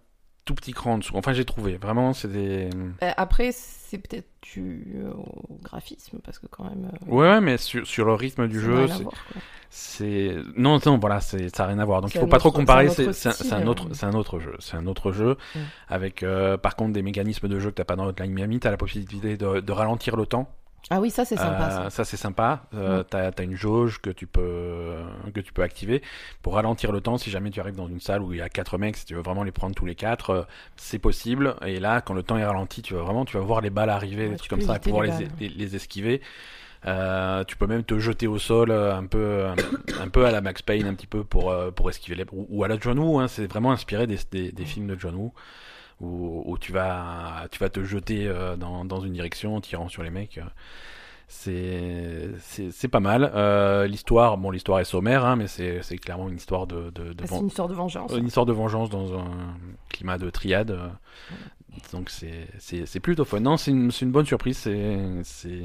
tout petit cran en dessous. Enfin, j'ai trouvé. Vraiment, c'est des. Euh, Après, c'est peut-être dû euh, au graphisme parce que quand même. euh, Ouais, mais sur, sur le rythme du jeu, c'est, non, non, voilà, c'est, ça n'a rien à voir. Donc, il faut pas trop comparer. c'est un autre c'est un, autre, jeu. C'est un autre jeu avec, euh, par contre, des mécanismes de jeu que t'as pas dans Hotline Miami. T'as la possibilité de, de ralentir le temps. Ah oui, ça c'est sympa. Euh, ça. ça c'est sympa. Euh, Mm. T'as as une jauge que tu peux que tu peux activer pour ralentir le temps. Si jamais tu arrives dans une salle où il y a quatre mecs, si tu veux vraiment les prendre tous les quatre, euh, c'est possible. Et là, quand le temps est ralenti, tu vas vraiment tu vas voir les balles arriver, Ouais, des tu trucs comme ça, et pouvoir les les, les, esquiver. Euh, tu peux même te jeter au sol euh, un peu un, un peu à la Max Payne un petit peu pour euh, pour esquiver les ou, ou à la John Woo. Hein, c'est vraiment inspiré des, des, des films de John Woo où, où tu vas tu vas te jeter euh, dans, dans une direction en tirant sur les mecs. euh. C'est pas mal. Euh, l'histoire, bon, l'histoire est sommaire, hein, mais c'est clairement une histoire de de, de Ah, une sorte de vengeance. une histoire de vengeance dans un climat de triade. Donc c'est plutôt fun. Non, c'est une une bonne surprise. C'est c'est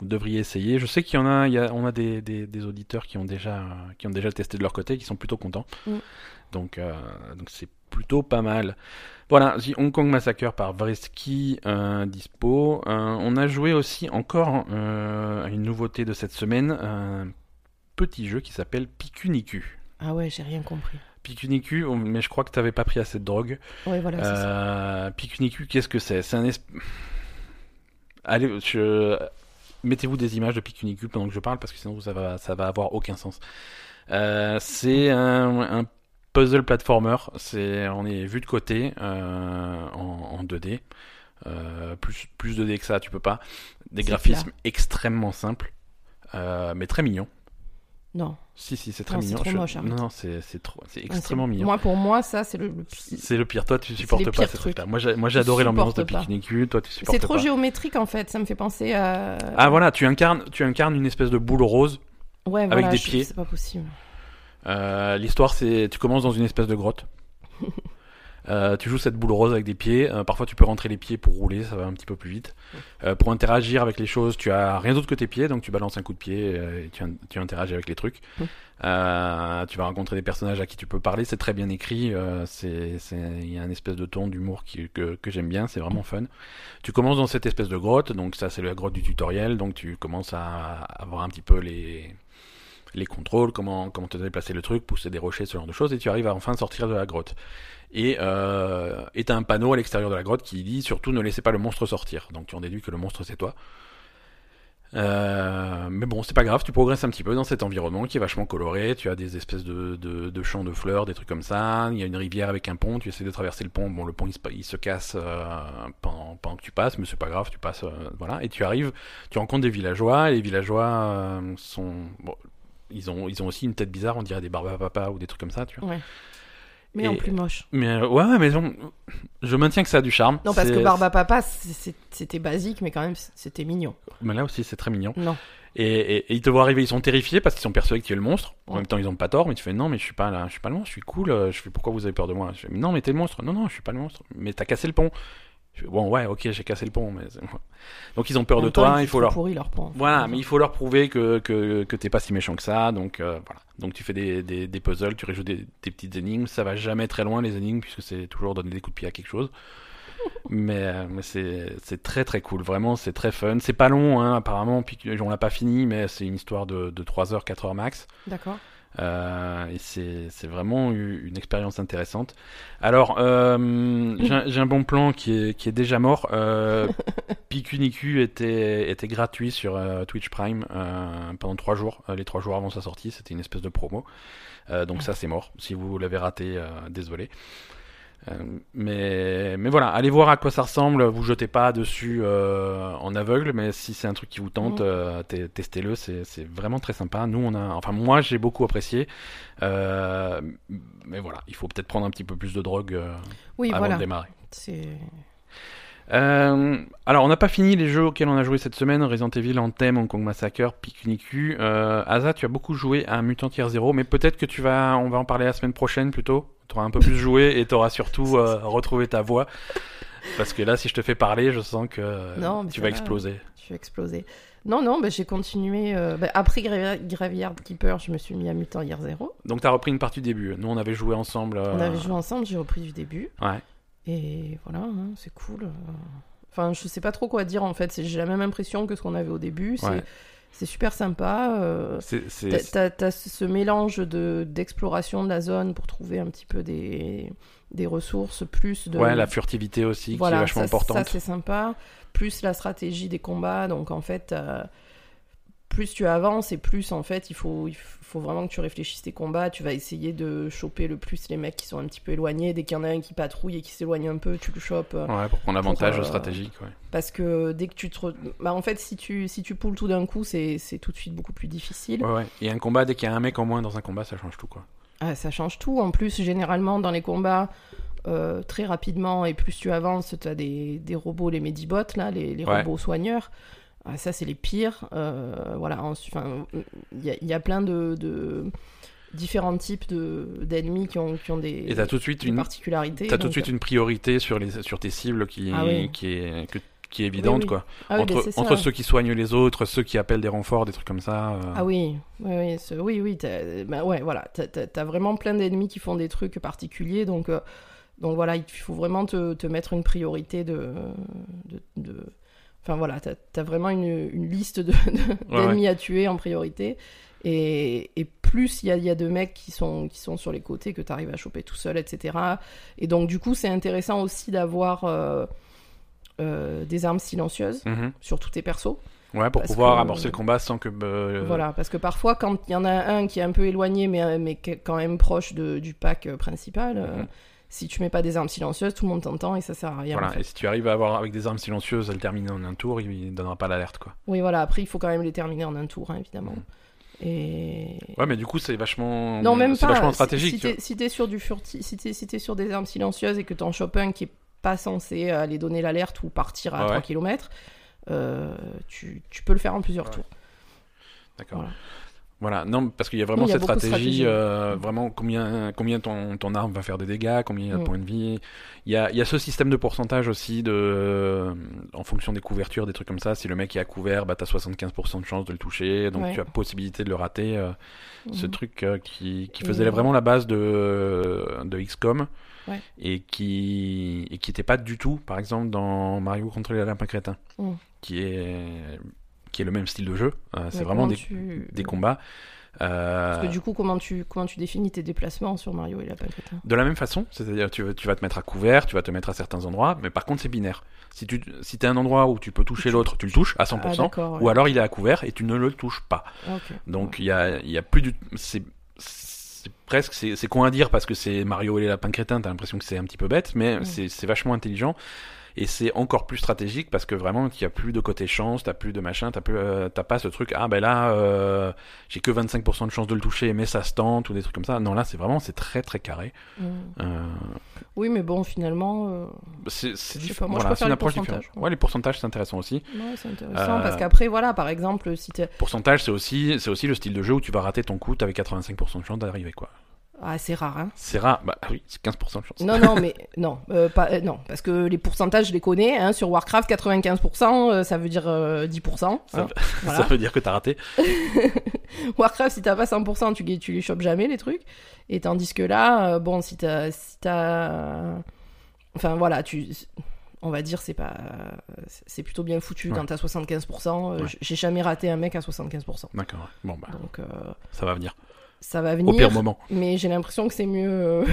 vous devriez essayer. Je sais qu'il y en a, il y a on a des, des, des auditeurs qui ont déjà qui ont déjà testé de leur côté, qui sont plutôt contents. Mm. Donc euh, donc c'est plutôt pas mal. Voilà, The Hong Kong Massacre par Vrisky euh, dispo. Euh, on a joué aussi encore euh, à une nouveauté de cette semaine, un petit jeu qui s'appelle Picunicu. Ah ouais, j'ai rien compris. Picunicu, mais je crois que t'avais pas pris assez de drogue. Ouais, voilà, c'est ça. Picunicu, qu'est-ce que c'est? C'est un. Allez, je... mettez-vous des images de Picunicu pendant que je parle parce que sinon ça va, ça va avoir aucun sens. C'est un, un puzzle platformer. C'est, on est vu de côté euh, en, en 2D. Euh, plus, plus 2D que ça, tu peux pas. Des graphismes extrêmement simples, euh, mais très mignons. Non. Si, si, c'est très Non, mignon. trop Je- moche, arrête. Non, non, c'est, trop, extrêmement mignon. Moi, pour moi, ça, c'est le, le pire. C'est le pire. Toi, tu supportes pas ces trucs. trucs-là. Moi, j'ai, adoré l'ambiance de pas. Picnicu. Toi, tu supportes C'est trop pas. géométrique en fait, ça me fait penser à. Ah voilà, tu incarnes, tu incarnes une espèce de boule rose. ouais, avec voilà, des je- pieds. C'est pas possible. Euh, l'histoire, c'est, tu commences dans une espèce de grotte. Euh, tu joues cette boule rose avec des pieds. Euh, parfois, tu peux rentrer les pieds pour rouler, ça va un petit peu plus vite. Euh, pour interagir avec les choses, tu as rien d'autre que tes pieds, donc tu balances un coup de pied et tu, in- tu interagis avec les trucs. Tu vas rencontrer des personnages à qui tu peux parler. C'est très bien écrit. c'est, il y a un espèce de ton d'humour que, que j'aime bien. C'est vraiment fun. Tu commences dans cette espèce de grotte, donc ça, c'est la grotte du tutoriel. Donc tu commences à avoir un petit peu les les contrôles, comment, comment te déplacer le truc, pousser des rochers, ce genre de choses, et tu arrives à enfin sortir de la grotte. Et euh, t'as un panneau à l'extérieur de la grotte qui dit surtout ne laissez pas le monstre sortir. Donc tu en déduis que le monstre c'est toi. Euh, mais bon, c'est pas grave, tu progresses un petit peu dans cet environnement qui est vachement coloré. Tu as des espèces de, de, champs de fleurs, des trucs comme ça. Il y a une rivière avec un pont, tu essaies de traverser le pont. Bon, le pont il se, casse euh, pendant, pendant que tu passes, mais c'est pas grave, tu passes. euh, voilà, et tu arrives, tu rencontres des villageois. Et les villageois sont. Ils ont, ils ont aussi une tête bizarre, on dirait des barbes à papa ou des trucs comme ça, tu vois. Ouais. Mais en Et- plus moche. Mais euh, ouais, mais je maintiens que ça a du charme. Non, parce que Barba Papa, c'était basique, mais quand même, c'était mignon. Mais là aussi, c'est très mignon. Non. Et, et- et ils te voient arriver, ils sont terrifiés parce qu'ils sont persuadés que tu es le monstre. En Ouais. même temps, ils ont pas tort, mais tu fais non, mais je suis pas là, je suis pas le monstre, je suis cool. euh, Je fais pourquoi vous avez peur de moi? Je fais non, mais t'es le monstre. Non, non, je suis pas le monstre. Mais t'as cassé le pont. Je fais, bon, ouais, ok, j'ai cassé le pont, mais donc ils ont peur En de toi. Il faut leur leur pont. voilà, mais il faut leur prouver que, que, que t'es pas si méchant que ça, donc euh, voilà. Donc tu fais des, des, des puzzles, tu rejoues des, des petites énigmes, ça va jamais très loin les énigmes puisque c'est toujours donner des coups de pied à quelque chose. mais euh, mais c'est c'est très très cool, vraiment c'est très fun. C'est pas long hein, apparemment, puis on l'a pas fini, mais c'est une histoire de, de 3 heures, 4 heures max. D'accord. Euh, et c'est c'est vraiment une expérience intéressante. Alors, euh, j'ai un- bon plan qui est, qui est déjà mort. Euh, Picunicu était, était gratuit sur euh, Twitch Prime euh, pendant trois jours. Euh, les trois jours avant sa sortie, c'était une espèce de promo. Euh, donc ça, c'est mort. Si vous l'avez raté, euh, désolé. Euh, mais, mais voilà, allez voir à quoi ça ressemble. Vous jetez pas dessus euh, en aveugle, mais si c'est un truc qui vous tente, Mhm. euh, te- testez-le. C'est c'est vraiment très sympa. Nous, on a, enfin moi, j'ai beaucoup apprécié. Euh, mais voilà, il faut peut-être prendre un petit peu plus de drogue Oui, avant voilà. de démarrer. Euh, alors, on n'a pas fini les jeux auxquels on a joué cette semaine. Resident Evil, Anthem, Hong Kong Massacre, Picunicu. Euh, Asa, tu as beaucoup joué à Mutant Year Zero, mais peut-être que tu vas, on va en parler la semaine prochaine plutôt. Tu auras un peu plus joué et tu auras surtout euh, retrouvé ta voix. Parce que là, si je te fais parler, je sens que Non, tu vas va. exploser. Je suis explosé. Non, non, bah, j'ai continué. euh, bah, après Gra- Graveyard Keeper, je me suis mis à Mutant Year Zero. Donc, tu as repris une partie du début. Nous, on avait joué ensemble. euh, On avait joué ensemble, j'ai repris du début. Ouais. Et voilà, hein, c'est cool. Enfin, je sais pas trop quoi dire en fait. J'ai la même impression que ce qu'on avait au début. C'est Ouais. super sympa. euh, T'as- ce mélange de d'exploration de la zone pour trouver un petit peu des, des ressources, plus de... Ouais, la furtivité aussi, qui est vachement ça, importante. Ça, c'est sympa. Plus la stratégie des combats. Donc, en fait, euh, plus tu avances et plus, en fait, il faut, il faut vraiment que tu réfléchisses tes combats. Tu vas essayer de choper le plus les mecs qui sont un petit peu éloignés. Dès qu'il y en a un qui patrouille et qui s'éloigne un peu, tu le chopes. euh, Ouais, pour prendre l'avantage euh, stratégique. Ouais. Parce que dès que tu te... re- Bah, en fait, si tu, si tu poules tout d'un coup, c'est c'est tout de suite beaucoup plus difficile. Ouais, ouais. Et un combat, dès qu'il y a un mec en moins dans un combat, ça change tout, quoi. Ah, ça change tout. En plus, généralement, dans les combats, euh, très rapidement, et plus tu avances, tu as des, des robots, les Medibots, là, les, les robots soigneurs. Ah, ça, c'est les pires. Euh, voilà, enfin, il y, a- il y a plein de, de différents types de- d'ennemis qui ont, qui ont des, Et t'as tout de suite des une, particularités. T'as tout de suite une priorité sur, les, sur tes cibles qui, Ah oui. qui, est, que- qui est évidente, oui. quoi. Ah entre ben, ça. entre ceux qui soignent les autres, ceux qui appellent des renforts, des trucs comme ça. euh, Ah oui, oui, oui, ce- oui, oui, t'as- bah ouais, voilà, t'as, vraiment plein d'ennemis qui font des trucs particuliers, donc, euh, donc voilà, il faut vraiment te, te mettre une priorité de, de, de- enfin voilà, t'as, t'as vraiment une, une liste de, de- Ouais, d'ennemis à tuer en priorité, et, et plus il y a, y a de mecs qui sont, qui sont sur les côtés que t'arrives à choper tout seul, etc. Et donc du coup, c'est intéressant aussi d'avoir euh, euh, des armes silencieuses mhm. sur tous tes persos. Ouais, pour pouvoir que- amorcer le combat sans que. euh, Voilà, parce que parfois, quand il y en a un qui est un peu éloigné, mais, quand même proche de- du pack principal, Mhm. Si tu mets pas des armes silencieuses, tout le monde t'entend et ça sert à rien. Voilà, en fait. et si tu arrives à avoir avec des armes silencieuses à le terminer en un tour, il, il donnera pas l'alerte, quoi. Oui, voilà, après, il faut quand même les terminer en un tour, hein, évidemment. Et. Ouais, mais du coup, c'est vachement. Non, même c'est pas. vachement stratégique. Si, t'es si t'es sur du furti, si t'es si t'es sur des armes silencieuses et que t'en chopes un qui est pas censé aller donner l'alerte ou partir à Ouais, 3 ouais. km, tu, tu peux le faire en plusieurs Ouais. tours. D'accord. Voilà. Voilà, non, parce qu'il y a vraiment Oui, a cette stratégie, euh, Mm. vraiment combien, combien ton, ton arme va faire de dégâts, combien il y a de Mm. points de vie. Il y a, il y a ce système de pourcentage aussi, de, euh, en fonction des couvertures, des trucs comme ça. Si le mec est à couvert, bah, t'as 75% de chance de le toucher, donc Ouais. tu as possibilité de le rater. euh, Ce Mhm. truc qui, qui Et- faisait vraiment la base de, de XCOM Ouais. et qui et qui était pas du tout, par exemple, dans Mario contre les lapins crétins, Mm. qui est qui est le même style de jeu. Euh, c'est vraiment des, tu- des combats. Euh, Parce que du coup, comment tu, comment tu définis tes déplacements sur Mario et Lapin Crétin De la même façon, c'est-à-dire tu, vas- tu vas te mettre à couvert, tu vas te mettre à certains endroits, mais par contre c'est binaire. Si tu si es un endroit où tu peux toucher Tu- l'autre, tu le touches à Ah, 100%, d'accord. ou ouais. alors il est à couvert et tu ne le touches pas. Donc il y a, y a plus du... C'est c'est presque... C'est con à dire parce que c'est Mario et les lapins crétins, t'as l'impression que c'est un petit peu bête, mais c'est c'est vachement intelligent. Et c'est encore plus stratégique parce que vraiment, il n'y a plus de côté chance, t'as plus de machin, t'as plus, euh, t'as pas ce truc, ah ben là, euh, j'ai que 25% de chance de le toucher, mais ça se tente, ou des trucs comme ça. Non, là, c'est vraiment, c'est très très carré. Mm. Euh, Oui, mais bon, finalement, c'est, c'est diff- pas, moi, je c'est préfère une les approche pourcentages, différente. ouais. Ouais, les pourcentages, c'est intéressant aussi. ouais, c'est intéressant parce qu'après, voilà, par exemple, si t'es. Pourcentage, c'est aussi, c'est aussi le style de jeu où tu vas rater ton coup, t'avais 85% de chance d'arriver, quoi. Ah, c'est rare, hein. C'est rare, bah oui, c'est 15% de chance. Non, non, mais non, euh, pas, euh, non, parce que les pourcentages, je les connais. Hein, sur Warcraft, 95%, euh, ça veut dire euh, 10%. Ça, hein, voilà. veut dire que t'as raté. Warcraft, si t'as pas 100%, tu, les- tu les chopes jamais, les trucs. Et tandis que là, bon, si t'as. Si t'as... Enfin, voilà, tu. On va dire, c'est pas. C'est plutôt bien foutu Ouais. quand t'as 75%. euh, Ouais. J'ai jamais raté un mec à 75%. D'accord. ouais. Bon, bah, Donc, ça va venir. Ça va Au venir. pire moment. Mais j'ai l'impression que c'est mieux. euh,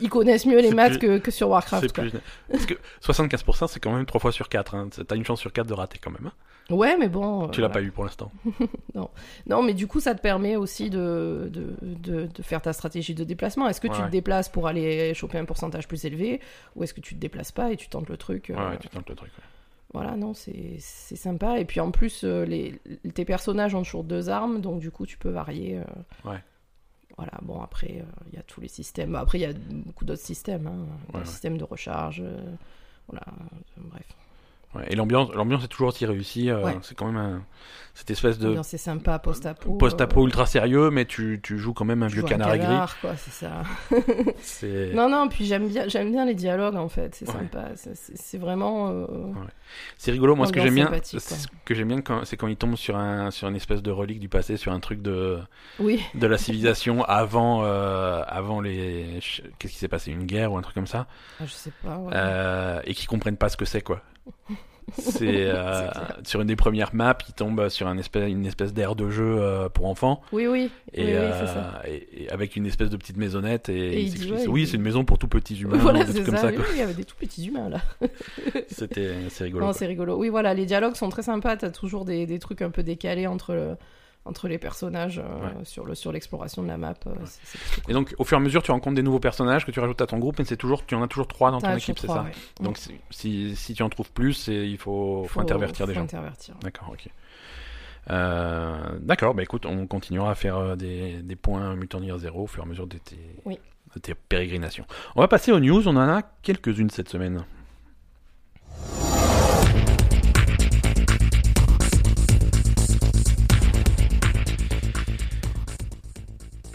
ils- connaissent mieux les maths plus- que, que sur Warcraft. C'est quoi. plus... Parce que 75%, c'est quand même 3 fois sur 4. Hein. T'as une chance sur 4 de rater quand même. hein. Ouais, mais bon. Tu euh, l'as voilà. pas eu pour l'instant. Non, mais du coup, ça te permet aussi de, de, de, de faire ta stratégie de déplacement. Est-ce que Ouais, tu ouais. te déplaces pour aller choper un pourcentage plus élevé ou est-ce que tu te déplaces pas et tu tentes le truc euh, ouais, tu tentes le truc. ouais. Voilà, non, c'est sympa. Et puis en plus, euh, les, tes personnages ont toujours deux armes, donc du coup, tu peux varier. euh, Ouais. Voilà, bon, après, euh, il y a tous les systèmes. Après, il y a beaucoup d'autres systèmes. Hein. Ouais, Le ouais. système de recharge. voilà, bref. Ouais, Et l'ambiance, l'ambiance est toujours aussi réussie. euh, Ouais. C'est quand même un- cette espèce de L'ambiance est sympa, post-apo. post-apo euh, ultra sérieux, mais tu, tu joues quand même un tu vieux canard aigri. canard, quoi, c'est ça. C'est Non, non, puis j'aime bien, j'aime bien les dialogues en fait, c'est Ouais. sympa. C'est- C'est c'est vraiment. euh, c'est rigolo. Moi, ce que j'aime bien, c'est ce que j'aime bien, quand, c'est quand il tombe sur un sur une espèce de relique du passé, sur un truc de Oui, de la civilisation avant avant les qu'est-ce qui s'est passé une guerre ou un truc comme ça Ah, je sais pas. ouais. et qui comprennent pas ce que c'est quoi c'est euh, sur une des premières maps ils tombent sur un espèce, une espèce d'aire de jeu euh, pour enfants Oui, oui, et, oui, oui, euh, ça. et- et avec une espèce de petite maisonnette et, il ouais, oui il c'est une maison pour tout petits humains Voilà, c'est ça. ça Oui, il y avait des tout petits humains là. c'était c'est rigolo c'est rigolo. Oui, voilà, les dialogues sont très sympas. T'as toujours des, des trucs un peu décalés entre, le- entre les personnages euh, Ouais. sur le sur l'exploration de la map. euh, cool. et donc au fur et à mesure tu rencontres des nouveaux personnages que tu rajoutes à ton groupe mais c'est toujours tu en as toujours trois dans ton équipe c'est ça donc si, tu en trouves plus il faut, faut, intervertir des faut gens intervertir. D'accord, ok. Euh, D'accord, bah écoute, on continuera à faire des, des points Mutanir 0 au fur et à mesure de tes, Oui. de tes pérégrinations. On va passer aux news, on en a quelques-unes cette semaine.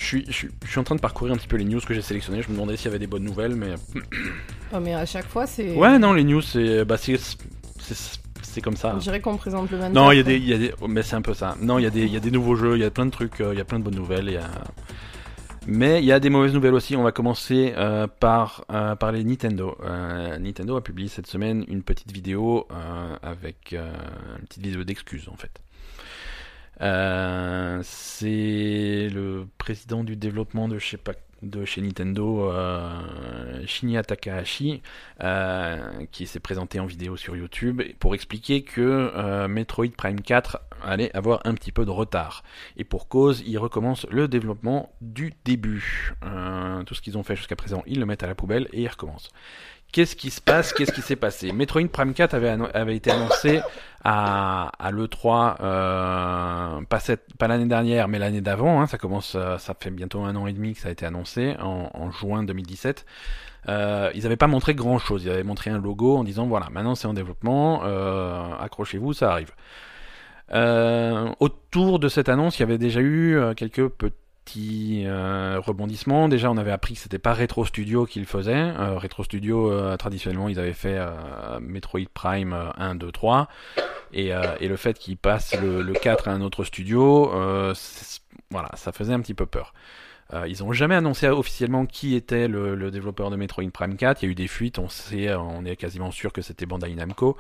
Suis, je, suis, je suis en train de parcourir un petit peu les news que j'ai sélectionnées. Je me demandais s'il y avait des bonnes nouvelles, mais. Oh, mais à chaque fois, c'est. Ouais, non, les news, c'est. Bah, c'est. c'est- C'est comme ça. On dirait qu'on présente le 24. Non, il y a des, il y a des, oh, mais c'est un peu ça. Non, il y a des, il y a des nouveaux jeux, il y a plein de trucs, euh, il y a plein de bonnes nouvelles. il y a- Mais il y a des mauvaises nouvelles aussi. On va commencer euh, par euh, par les Nintendo. Euh, Nintendo a publié cette semaine une petite vidéo avec une petite vidéo d'excuses en fait. Euh, c'est le président du développement de chez Nintendo, euh, Shinya Takahashi, euh, qui s'est présenté en vidéo sur YouTube pour expliquer que Metroid Prime 4 allait avoir un petit peu de retard. Et pour cause, ils recommencent le développement du début. Tout ce qu'ils ont fait jusqu'à présent, ils le mettent à la poubelle et ils recommencent. Qu'est-ce qui se passe Qu'est-ce qui s'est passé Metroid Prime 4 avait, été annoncé à, à l'E3, euh, pas, l'année dernière, mais l'année d'avant. hein, ça commence, euh, ça fait bientôt un an et demi que ça a été annoncé, en, juin 2017. Euh, ils n'avaient pas montré grand chose. Ils avaient montré un logo en disant voilà, maintenant c'est en développement, accrochez-vous, ça arrive. Autour de cette annonce, il y avait déjà eu quelques petits euh, rebondissements. Déjà, on avait appris que c'était pas Retro Studio qui le faisait. Euh, Retro Studio, euh, traditionnellement, ils avaient fait euh, Metroid Prime euh, 1, 2, 3. Et, le fait qu'ils passent le, le 4 à un autre studio, voilà, ça faisait un petit peu peur. Ils ont jamais annoncé officiellement qui était le, développeur de Metroid Prime 4. Il y a eu des fuites, on sait, on est quasiment sûr que c'était Bandai Namco.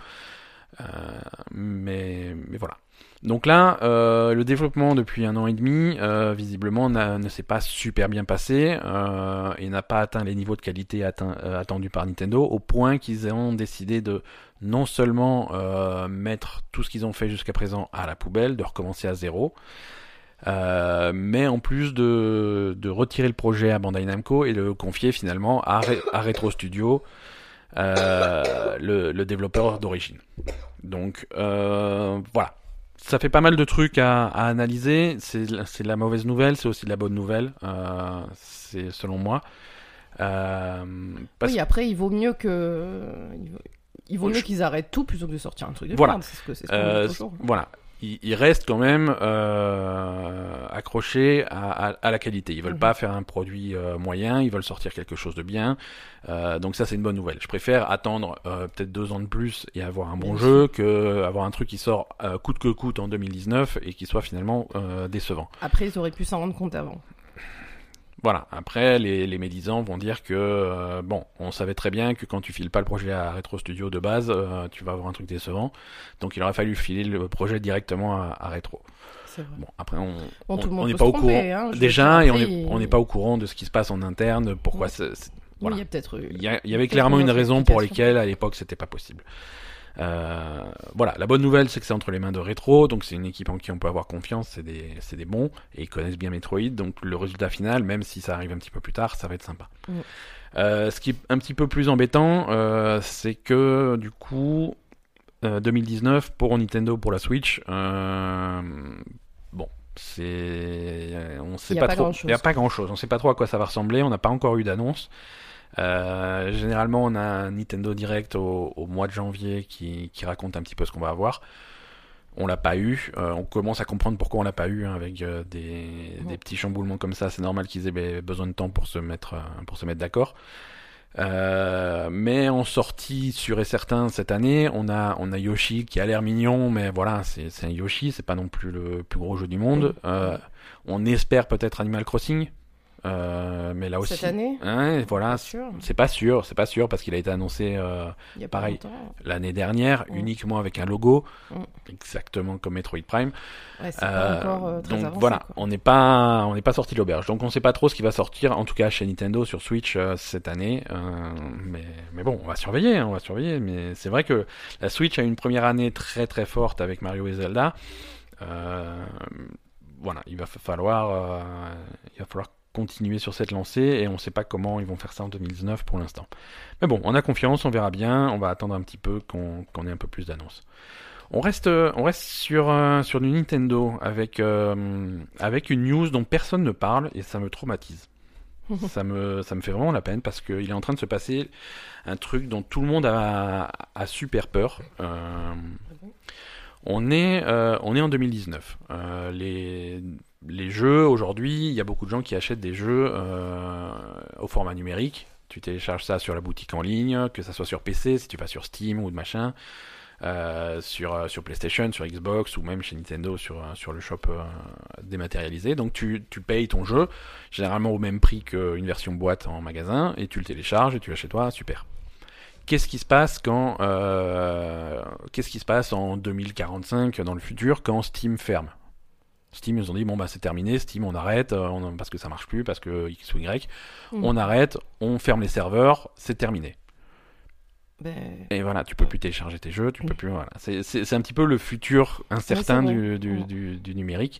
Mais, mais voilà. Donc là, euh, le développement depuis un an et demi, euh, visiblement, ne s'est pas super bien passé euh, et n'a pas atteint les niveaux de qualité attendus par Nintendo, au point qu'ils ont décidé de non seulement mettre tout ce qu'ils ont fait jusqu'à présent à la poubelle, de recommencer à zéro, mais en plus de, retirer le projet à Bandai Namco et le confier finalement à, Re- à Retro Studio. le, le développeur d'origine. Donc voilà, ça fait pas mal de trucs à, à analyser. C'est de la mauvaise nouvelle, c'est aussi de la bonne nouvelle. Euh, c'est selon moi. Euh, parce Oui, après, il vaut mieux que. Il vaut, il vaut Je- mieux qu'ils arrêtent tout plutôt que de sortir un truc de Voilà. merde. C'est ce que c'est ce qu'on Euh, dit toujours. voilà. Ils, ils restent quand même euh, accrochés à, à- à la qualité. Ils veulent Mhm. pas faire un produit euh, moyen, ils veulent sortir quelque chose de bien. Euh, donc ça, c'est une bonne nouvelle. Je préfère attendre euh, peut-être deux ans de plus et avoir un bon jeu que avoir un truc qui sort euh, coûte que coûte en 2019 et qui soit finalement euh, décevant. Après, ils auraient pu s'en rendre compte avant. Voilà. Après, les, les médisants vont dire que euh, bon, on savait très bien que quand tu files pas le projet à Retro Studio de base, euh, tu vas avoir un truc décevant. Donc il aurait fallu filer le projet directement à, à Retro. C'est vrai. Bon, après on n'est pas au courant hein, déjà et on n'est il- on n'est pas au courant de ce qui se passe en interne. Pourquoi c'est- Oui, voilà. il y a peut-être. il y, a- il y avait clairement une raison pour lesquelles à l'époque c'était pas possible. Euh, voilà, la bonne nouvelle c'est que c'est entre les mains de Retro, donc c'est une équipe en qui on peut avoir confiance, c'est des, c'est des bons et ils connaissent bien Metroid, donc le résultat final, même si ça arrive un petit peu plus tard, ça va être sympa. Mm. Euh, ce qui est un petit peu plus embêtant, euh, c'est que du coup, euh, 2019 pour Nintendo pour la Switch, bon, c'est, on sait pas, trop, il y a pas grand chose, on sait pas trop à quoi ça va ressembler, on n'a pas encore eu d'annonce. Euh, généralement, on a un Nintendo Direct au, au mois de janvier qui, qui raconte un petit peu ce qu'on va avoir. On l'a pas eu. Euh, on commence à comprendre pourquoi on l'a pas eu hein, avec euh, des, petits chamboulements comme ça. C'est normal qu'ils aient be- besoin de temps pour se mettre pour se mettre d'accord. Mais en sortie sûr et certain cette année, on a on a Yoshi qui a l'air mignon, mais voilà, c'est c'est un Yoshi, c'est pas non plus le plus gros jeu du monde. On espère peut-être Animal Crossing, euh, mais là aussi. Cette année Ouais, voilà, c'est pas sûr, c'est pas sûr parce qu'il a été annoncé euh, Il y a pas pareil. l'année dernière uniquement avec un logo, Mm. exactement comme Metroid Prime. Ouais, Euh, pas encore très donc avancé, voilà, quoi. on n'est pas on n'est pas sorti de l'auberge. Donc on sait pas trop ce qui va sortir, en tout cas chez Nintendo sur Switch cette année. Mais mais bon, on va surveiller, hein, on va surveiller. Mais c'est vrai que la Switch a une première année très très forte avec Mario et Zelda. Euh, voilà, il va fa- falloir euh, il va falloir continuer sur cette lancée et on sait pas comment ils vont faire ça en 2019 pour l'instant. Mais bon, on a confiance, on verra bien. On va attendre un petit peu qu'on ait un peu plus d'annonces. On reste, on reste sur, euh, sur du Nintendo avec, euh, avec une news dont personne ne parle et ça me traumatise. ça, me, ça me fait vraiment la peine parce qu'il est en train de se passer un truc dont tout le monde a, a super peur. Euh, on, est, on est en 2019. Euh, les, les jeux, aujourd'hui, il y a beaucoup de gens qui achètent des jeux euh, au format numérique. Tu télécharges ça sur la boutique en ligne, que ça soit sur PC, si tu vas sur Steam ou de machin euh, sur, euh, sur PlayStation, sur Xbox ou même chez Nintendo sur, le shop dématérialisé. Donc tu, tu payes ton jeu, généralement au même prix qu'une version boîte en magasin, et tu le télécharges et tu l'as chez toi, super. Qu'est-ce qui se passe qu'est-ce qui se passe en 2045 dans le futur quand Steam ferme? Steam ils ont dit bon bah c'est terminé, Steam on arrête euh, on- parce que ça marche plus parce que X ou Y, Mm. on arrête, on ferme les serveurs, c'est terminé. Ben, Et voilà, tu peux plus télécharger tes jeux, tu peux plus. Voilà. C'est, un petit peu le futur incertain Ouais, du, vrai. du, du, du numérique.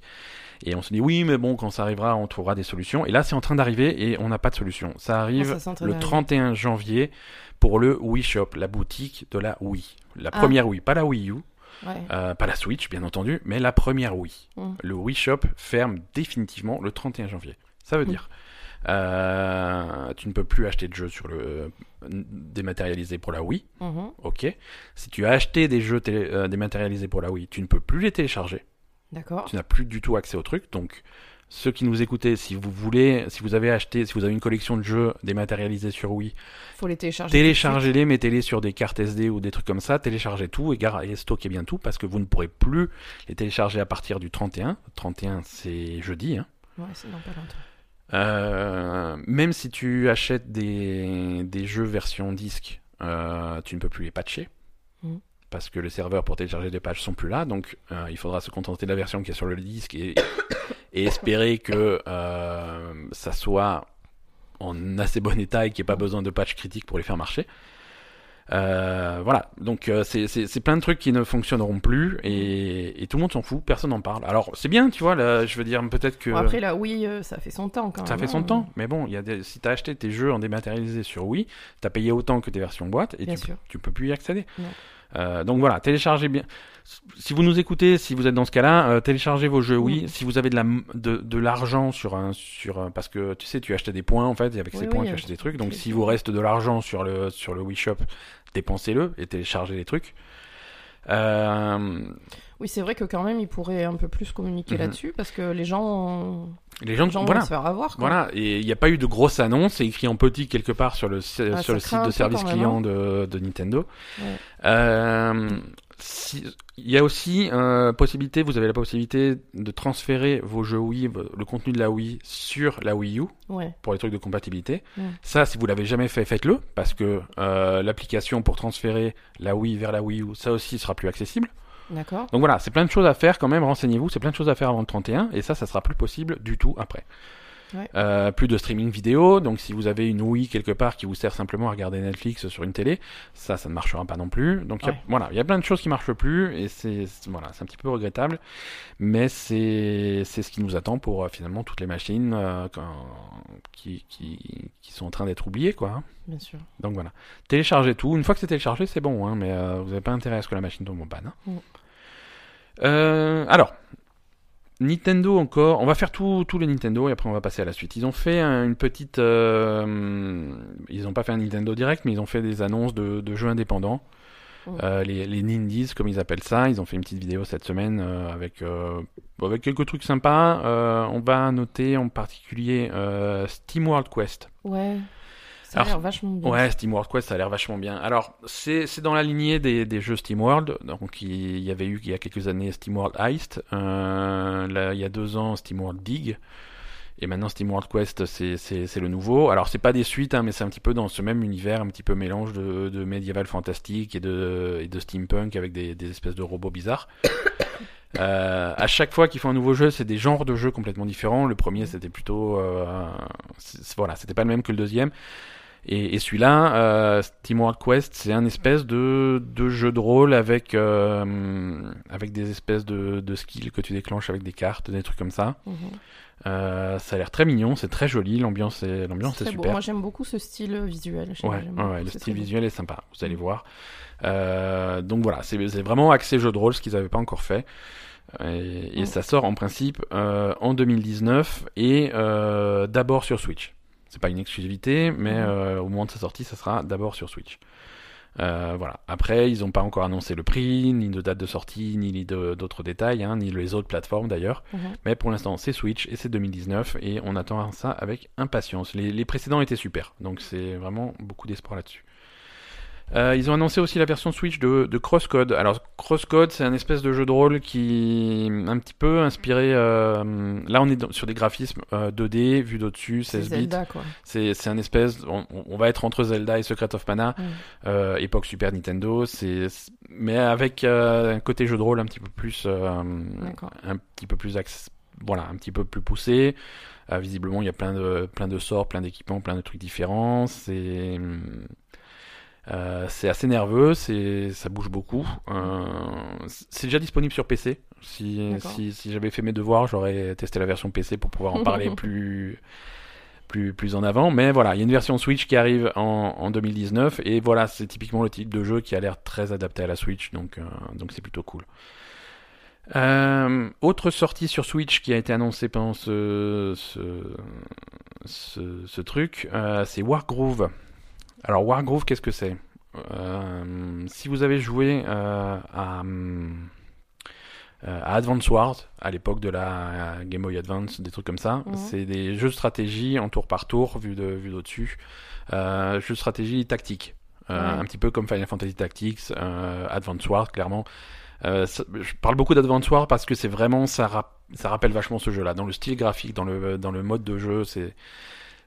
Et on se dit oui, mais bon, quand ça arrivera, on trouvera des solutions. Et là, c'est en train d'arriver et on n'a pas de solution. Ça arrive Ah, ça, train le d'arriver. 31 janvier pour le Wii Shop, la boutique de la Wii. La Ah. première Wii, pas la Wii U, ouais. euh, pas la Switch, bien entendu, mais la première Wii. Mm. Le Wii Shop ferme définitivement le 31 janvier. Ça veut Mm. dire, euh, tu ne peux plus acheter de jeux sur le euh, dématérialisé pour la Wii. Mhm. Ok. Si tu as acheté des jeux télé- dématérialisés pour la Wii, tu ne peux plus les télécharger. D'accord. Tu n'as plus du tout accès au truc. Donc, ceux qui nous écoutaient, si vous voulez, si vous avez acheté, si vous avez une collection de jeux dématérialisés sur Wii, Faut les télécharger. téléchargez-les, mettez-les sur des cartes SD ou des trucs comme ça, téléchargez tout et, et stockez bien tout parce que vous ne pourrez plus les télécharger à partir du 31. 31, c'est jeudi. Hein. Ouais, c'est dans pas longtemps. Euh, même si tu achètes des, des jeux version disque, euh, tu ne peux plus les patcher. Mhm. Parce que les serveurs pour télécharger des patchs sont plus là, donc euh, il faudra se contenter de la version qui est sur le disque et, et espérer que euh, ça soit en assez bon état et qu'il n'y ait pas besoin de patch critiques pour les faire marcher. Euh, voilà, donc euh, c'est- plein de trucs qui ne fonctionneront plus et, et tout le monde s'en fout, personne n'en parle. Alors c'est bien, tu vois, là, je veux dire peut-être que Bon, après, là, oui, euh, ça fait son temps quand ça même. fait son hein. temps, mais bon, y a des, si t'as acheté tes jeux en dématérialisé sur Wii, t'as payé autant que tes versions boîte et tu, tu peux plus y accéder. Non. Euh, donc voilà, téléchargez bien. Si vous nous écoutez, si vous êtes dans ce cas-là, euh, téléchargez vos jeux. Mm. Si vous avez de la de, de l'argent sur un sur parce que tu sais, tu achetais des points en fait, et avec Oui, ces oui, points tu achetais des trucs. Donc si vous reste de l'argent sur le sur le Wii Shop, dépensez-le et téléchargez les trucs. Euh, Oui, c'est vrai que quand même, ils pourraient un peu plus communiquer Mhm. là-dessus parce que les gens, les gens, les gens voilà, vont se faire avoir. Quoi. Voilà, et il n'y a pas eu de grosse annonce, c'est écrit en petit quelque part sur le, Ah, sur le site de service client de, de Nintendo. Ouais. Euh, si- Il y a aussi euh, possibilité, vous avez la possibilité de transférer vos jeux Wii, le contenu de la Wii sur la Wii U Ouais. pour les trucs de compatibilité. Ça, si vous l'avez jamais fait, faites-le parce que euh, l'application pour transférer la Wii vers la Wii U, ça aussi sera plus accessible. D'accord. Donc voilà, c'est plein de choses à faire quand même, renseignez-vous, c'est plein de choses à faire avant le 31, et ça, ça sera plus possible du tout après. Ouais. Euh, plus de streaming vidéo, donc si vous avez une Wii quelque part qui vous sert simplement à regarder Netflix sur une télé, ça, ça ne marchera pas non plus. Donc y a- voilà, il y a plein de choses qui marchent plus, et c'est voilà, c'est un petit peu regrettable, mais c'est c'est ce qui nous attend pour euh, finalement toutes les machines euh, qui, qui, qui sont en train d'être oubliées, quoi. hein. Bien sûr. Donc voilà. Téléchargez tout. Une fois que c'est téléchargé, c'est bon, hein, mais vous n'avez pas intérêt à ce que la machine tombe en panne. hein. Mm. Alors, Nintendo encore. On va faire tout, tout le Nintendo et après on va passer à la suite. Ils ont fait un- une petite. euh, ils n'ont pas fait un Nintendo Direct, mais ils ont fait des annonces de, de jeux indépendants. Mm. Euh, les, les Nindies, comme ils appellent ça. Ils ont fait une petite vidéo cette semaine euh, avec, avec quelques trucs sympas. On va noter en particulier Steam World Quest. Ouais. Ça a l'air vachement bien. Ouais, Steam World Quest, ça a l'air vachement bien. Alors, c'est c'est dans la lignée des, des jeux Steam World. Donc, il y avait eu il y a quelques années Steam World Heist. Euh, là, il y a deux ans, Steam World Dig. Et maintenant, Steam World Quest, c'est c'est- c'est le nouveau. Alors, c'est pas des suites, hein, mais c'est un petit peu dans ce même univers, un petit peu mélange de, de médiéval fantastique et de, et de steampunk avec des, des espèces de robots bizarres. Euh, à chaque fois qu'ils font un nouveau jeu, c'est des genres de jeux complètement différents. Le premier, c'était plutôt, euh, voilà, c'était pas le même que le deuxième. Et, et celui-là, euh, Steam World Quest, c'est un espèce de, de jeu de rôle avec, euh, avec des espèces de, de skills que tu déclenches avec des cartes, des trucs comme ça. Mhm. Euh, ça a l'air très mignon, c'est très joli, l'ambiance est, l'ambiance est beau. super. Moi, j'aime beaucoup ce style visuel. Ouais, ouais, le style beau. visuel est sympa, vous allez voir. Euh, donc voilà, c'est vraiment axé jeu de rôle, ce qu'ils n'avaient pas encore fait. Et, et ça sort en principe en 2019 et d'abord sur Switch. C'est pas une exclusivité, mais Mm. euh, au moment de sa sortie, ça sera d'abord sur Switch. Euh, voilà. Après, ils n'ont pas encore annoncé le prix, ni de date de sortie, ni d'autres détails, hein, ni les autres plateformes d'ailleurs. Mhm. Mais pour l'instant, c'est Switch et c'est 2019 et on attend ça avec impatience. Les, les précédents étaient super, donc c'est vraiment beaucoup d'espoir là-dessus. Euh, ils ont annoncé aussi la version Switch de, de Crosscode. Alors Crosscode, c'est un espèce de jeu de rôle qui un petit peu inspiré. euh, là, on est dans- sur des graphismes euh, 2D vus d'au-dessus, C'est 16 bits. Zelda, quoi. C'est c'est un espèce. On, on va être entre Zelda et Secret of Mana, euh, époque Super Nintendo. C'est mais avec euh, un côté jeu de rôle un petit peu plus euh, D'accord. un petit peu plus axe- voilà, un petit peu plus poussé. Euh, visiblement, il y a plein de plein de sorts, plein d'équipements, plein de trucs différents. C'est euh, c'est assez nerveux, c'est ça bouge beaucoup. Euh, c'est déjà disponible sur PC. Si D'accord. si, si j'avais fait mes devoirs, j'aurais testé la version PC pour pouvoir en parler plus plus plus en avant. Mais voilà, il y a une version Switch qui arrive en, en 2019 et voilà, c'est typiquement le type de jeu qui a l'air très adapté à la Switch, donc euh, donc c'est plutôt cool. Euh, autre sortie sur Switch qui a été annoncée pendant ce, ce, ce, ce truc, euh, c'est Wargroove. Alors Wargroove, qu'est-ce que c'est? Euh, Si vous avez joué euh, à, euh, à Advance Wars, à l'époque de la Game Boy Advance, des trucs comme ça, Mhm. c'est des jeux de stratégie en tour par tour, vu de vu d'au-dessus, euh, jeux de stratégie tactique. Ouais. Un petit peu comme Final Fantasy Tactics, Advance Wars, clairement. Euh, ça- je parle beaucoup d'Advance Wars parce que c'est vraiment ça, rap- ça rappelle vachement ce jeu-là dans le style graphique, dans le dans le mode de jeu, c'est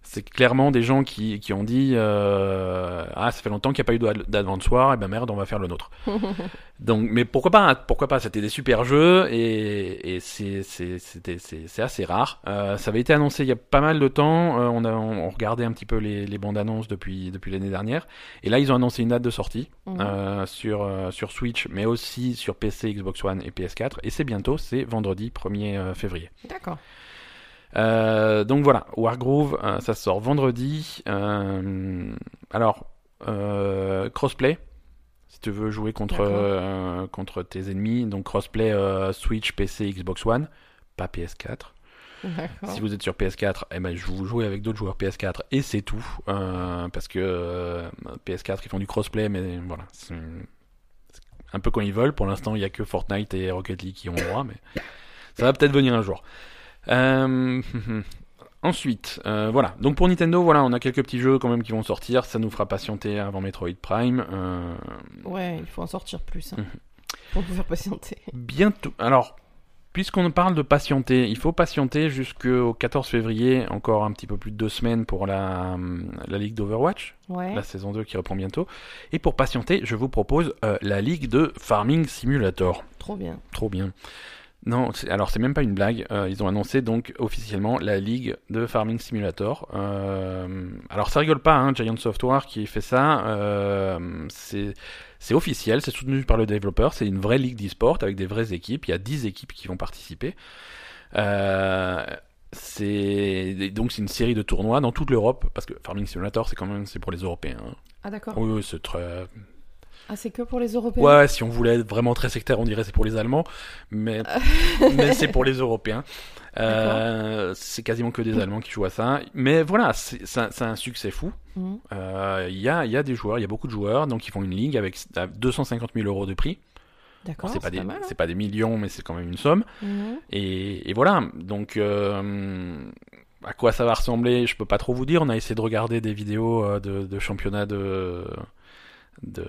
c'est clairement des gens qui, qui ont dit euh, ah ça fait longtemps qu'il n'y a pas eu War et ben merde on va faire le nôtre. Donc mais pourquoi pas pourquoi pas c'était des super jeux et, et c'est assez rare. Euh, ça avait été annoncé il y a pas mal de temps euh, on a on regardait un petit peu les, les bandes annonces depuis depuis l'année dernière et là ils ont annoncé une date de sortie euh, sur sur Switch mais aussi sur PC Xbox One et PS4 et c'est bientôt c'est vendredi 1er euh, février. D'accord. Euh, donc voilà, Wargroove, euh, ça sort vendredi. Euh, alors, euh, crossplay, si tu veux jouer contre, euh, contre tes ennemis. Donc crossplay Switch, PC, Xbox One, pas PS4. D'accord. Si vous êtes sur PS4, eh ben, je vous jouez avec d'autres joueurs PS4 et c'est tout. Euh, parce que euh, PS4, ils font du crossplay, mais voilà. C'est c'est un peu quand ils veulent. Pour l'instant, il n'y a que Fortnite et Rocket League qui ont le droit, mais ça va peut-être venir un jour. Euh, ensuite, euh, voilà. Donc pour Nintendo, voilà, on a quelques petits jeux quand même qui vont sortir. Ça nous fera patienter avant Metroid Prime. Euh, Ouais, il faut en sortir plus. Hein, Mhm. Pour vous faire patienter. bientôt. Alors, puisqu'on parle de patienter, il faut patienter jusqu'au 14 février, encore un petit peu plus de deux semaines pour la, la Ligue d'Overwatch, Ouais. la saison 2 qui reprend bientôt. Et pour patienter, je vous propose euh, la Ligue de Farming Simulator. Trop bien. Trop bien. Non, alors c'est même pas une blague. euh, ils ont annoncé donc officiellement la ligue de Farming Simulator. Euh, alors ça rigole pas, hein, Giant Software qui fait ça. euh, c'est officiel, c'est soutenu par le développeur. C'est une vraie ligue d'e-sport avec des vraies équipes. Il y a 10 équipes qui vont participer. C'est donc c'est une série de tournois dans toute l'Europe parce que Farming Simulator c'est quand même c'est pour les Européens. Ah d'accord. Oui, oui, c'est très Ah c'est que pour les Européens? Ouais, si on voulait être vraiment très sectaire, on dirait c'est pour les Allemands, mais, mais c'est pour les Européens. Euh, c'est quasiment que des Allemands qui jouent à ça. Mais voilà, c'est un, succès fou. Mhm. Euh, Il y, a, il y a des joueurs, il y a beaucoup de joueurs, donc ils font une ligue avec à 250 000 euros de prix. D'accord. c'est pas, des, mal. hein. c'est pas des millions, mais c'est quand même une somme. Mhm. Et, et voilà, donc euh, à quoi ça va ressembler, je peux pas trop vous dire. On a essayé de regarder des vidéos de, de championnat de, de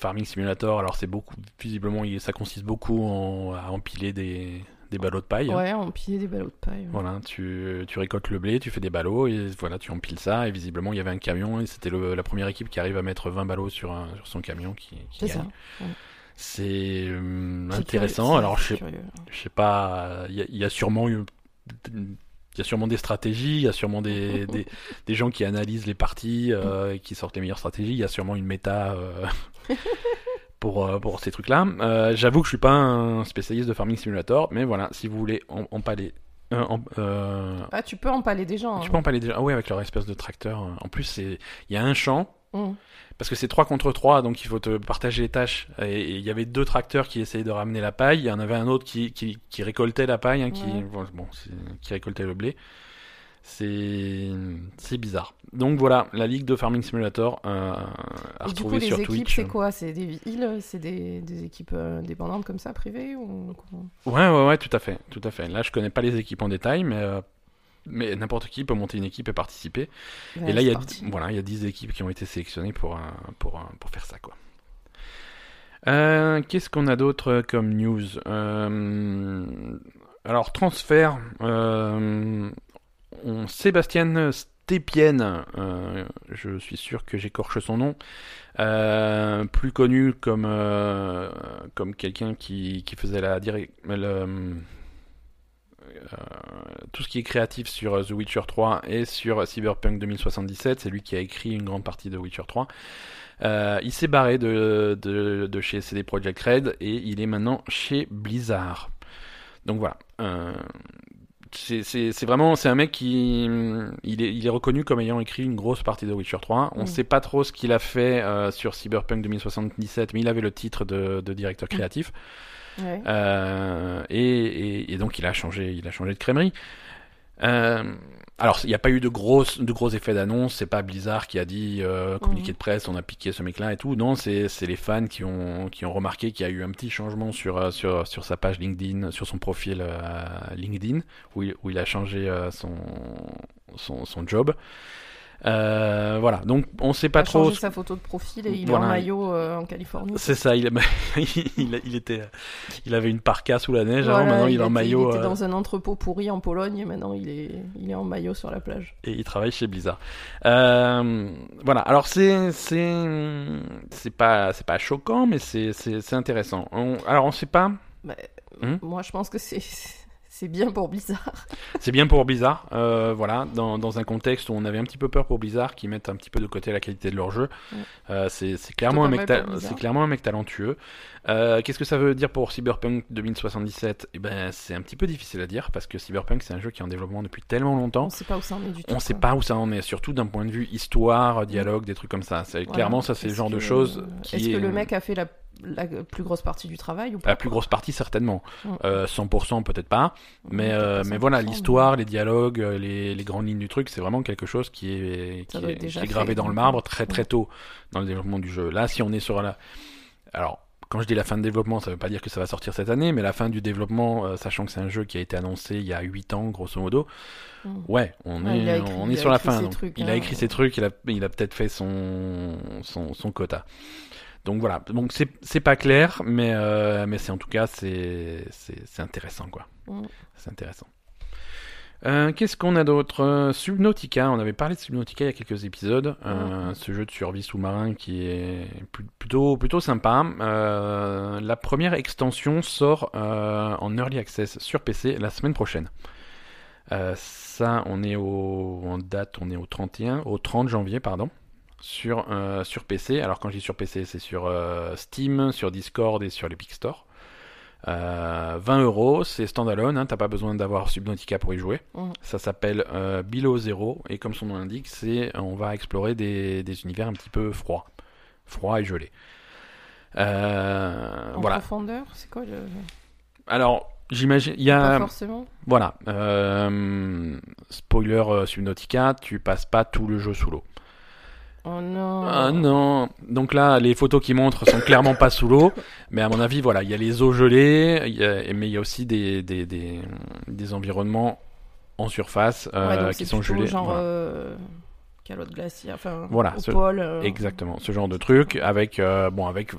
Farming Simulator. Alors c'est beaucoup, visiblement, ça consiste beaucoup en, à empiler des, des ballots de paille. Ouais, pillait des ballots de paille. ouais. Voilà, tu, tu récoltes le blé, tu fais des ballots et voilà, tu empiles ça. Et visiblement, il y avait un camion et c'était la première équipe qui arrive à mettre 20 ballots sur, un- sur son camion qui, qui gagne. ça. C'est euh, C'est intéressant. curieux, Alors, je sais je sais pas, il y, a- il y a sûrement eu, il y a sûrement des stratégies, il y a sûrement des, des, des gens qui analysent les parties, euh, et qui sortent les meilleures stratégies, il y a sûrement une méta euh, pour, euh, pour ces trucs-là. Euh, J'avoue que je suis pas un spécialiste de Farming Simulator, mais voilà, si vous voulez en, empaler, en- Ah, tu peux empaler des gens. tu hein. peux empaler déjà, ah ouais, avec leur espèce de tracteur. En plus, il y a un champ, Mhm. Parce que c'est 3 contre 3, donc il faut te partager les tâches. Et il y avait deux tracteurs qui essayaient de ramener la paille. Il y en avait un autre qui, qui, qui récoltait la paille, hein, qui, Ouais. bon, bon, c'est- qui récoltait le blé. C'est bizarre. Donc voilà, la ligue de Farming Simulator euh, à Et du coup, les sur équipes, Twitch. c'est quoi? C'est des villes C'est des, des équipes euh, dépendantes comme ça, privées ou... Ouais, ouais, ouais, tout à fait, tout à fait. Là, je connais pas les équipes en détail, mais euh, mais n'importe qui peut monter une équipe et participer. Ouais, Et là, il y a, voilà, il y a 10 équipes qui ont été sélectionnées pour, un- pour, un- pour faire ça, quoi. Euh, Qu'est-ce qu'on a d'autre comme news? Euh, Alors, transfert. Euh, on, Sébastien Stépien, je suis sûr que j'écorche son nom, plus connu comme, comme quelqu'un qui, qui faisait la euh, tout ce qui est créatif sur euh, The Witcher 3 et sur Cyberpunk 2077. C'est lui qui a écrit une grande partie de Witcher 3. Euh, il s'est barré de, de, de chez CD Projekt Red et il est maintenant chez Blizzard. Donc voilà. Euh, c'est vraiment c'est un mec qui il est, il est reconnu comme ayant écrit une grosse partie de Witcher 3. On Mm. sait pas trop ce qu'il a fait euh, sur Cyberpunk 2077, mais il avait le titre de, de directeur créatif. Ouais. Euh, et, et- et donc il a changé, il a changé de crèmerie. Euh, alors il n'y a pas eu de grosses, de gros effets d'annonce. C'est pas Blizzard qui a dit euh, communiqué Mhm. de presse, on a piqué ce mec-là et tout. Non, c'est les fans qui ont qui ont remarqué qu'il y a eu un petit changement sur sur sur sa page LinkedIn, sur son profil euh, LinkedIn où il, où il a changé son son son job. Euh, voilà, donc on sait pas Il a trop. sa photo de profil et il est en maillot euh, en Californie. C'est ça, il, il, il était, il avait une parka sous la neige. Voilà, avant, maintenant il, est en maillot Il était euh, dans un entrepôt pourri en Pologne et maintenant il est, il est en maillot sur la plage. et il travaille chez Blizzard. Euh, voilà, alors c'est, c'est, c'est pas, c'est pas choquant, mais c'est, c'est, intéressant. On- alors on sait pas. Bah, Hmm Moi, je pense que c'est c'est bien pour Blizzard. C'est bien pour Blizzard, euh, voilà, dans, dans un contexte où on avait un petit peu peur pour Blizzard, qui mettent un petit peu de côté la qualité de leur jeu. Ouais. Euh, c'est clairement, un mec pour ta- Blizzard. c'est clairement un mec talentueux. Euh, Qu'est-ce que ça veut dire pour Cyberpunk 2077 Eh ben, c'est un petit peu difficile à dire parce que Cyberpunk c'est un jeu qui est en développement depuis tellement longtemps. On sait pas où ça en est du tout. On sait quoi. pas où ça en est, surtout d'un point de vue histoire, dialogue, des trucs comme ça. C'est Voilà. clairement ça, c'est le Est-ce genre de choses Est-ce est que le mec a fait la, la plus grosse partie du travail ou pas la plus grosse partie certainement. Mm. Euh, 100% peut-être pas, mais euh, mais voilà 100%, l'histoire, les dialogues, euh, les, les grandes lignes du truc, c'est vraiment quelque chose qui est qui est, qui gravé fait, dans le marbre très très tôt dans le développement du jeu. Là, si on est sur la alors quand je dis la fin de développement, ça veut pas dire que ça va sortir cette année, mais la fin du développement, euh, sachant que c'est un jeu qui a été annoncé il y a 8 ans, grosso modo, Mm. ouais, on Ouais, est, écrit- on est sur la fin. donc. il hein. a écrit ses trucs, il a, il a peut-être fait son, son, son quota. Donc voilà, donc c'est pas clair, mais, euh, mais c'est en tout cas, c'est intéressant, quoi. Mm. C'est intéressant. Euh, Qu'est-ce qu'on a d'autre? Subnautica, on avait parlé de Subnautica il y a quelques épisodes. Euh, ce jeu de survie sous-marin qui est pl- plutôt, plutôt sympa. La première extension sort en Early Access sur PC la semaine prochaine. Ça, on est au, en date, on est au 31, au 30 janvier, pardon, sur, euh, sur PC. Alors quand je dis sur PC, c'est sur euh, Steam, sur Discord et sur l'Epic Store. Euh, 20 euros, c'est standalone, hein, t'as pas besoin d'avoir Subnautica pour y jouer. Mm. Ça s'appelle euh, Below Zero et comme son nom l'indique, c'est on va explorer des, des univers un petit peu froids, froids et gelés. En voilà. profondeur, c'est quoi le. Alors j'imagine, il y Pas a forcément. voilà, euh, spoiler Subnautica, tu passes pas tout le jeu sous l'eau. Oh non. Ah non, donc là les photos qui montrent sont clairement pas sous l'eau, mais à mon avis voilà, il y a les eaux gelées, il y a- mais il y a aussi des, des, des, des environnements en surface euh, Ouais, qui sont gelés. Genre voilà. euh, calotte glaciaire, enfin. Voilà, Au ce- pôle. euh, Exactement, ce genre de truc avec euh, bon avec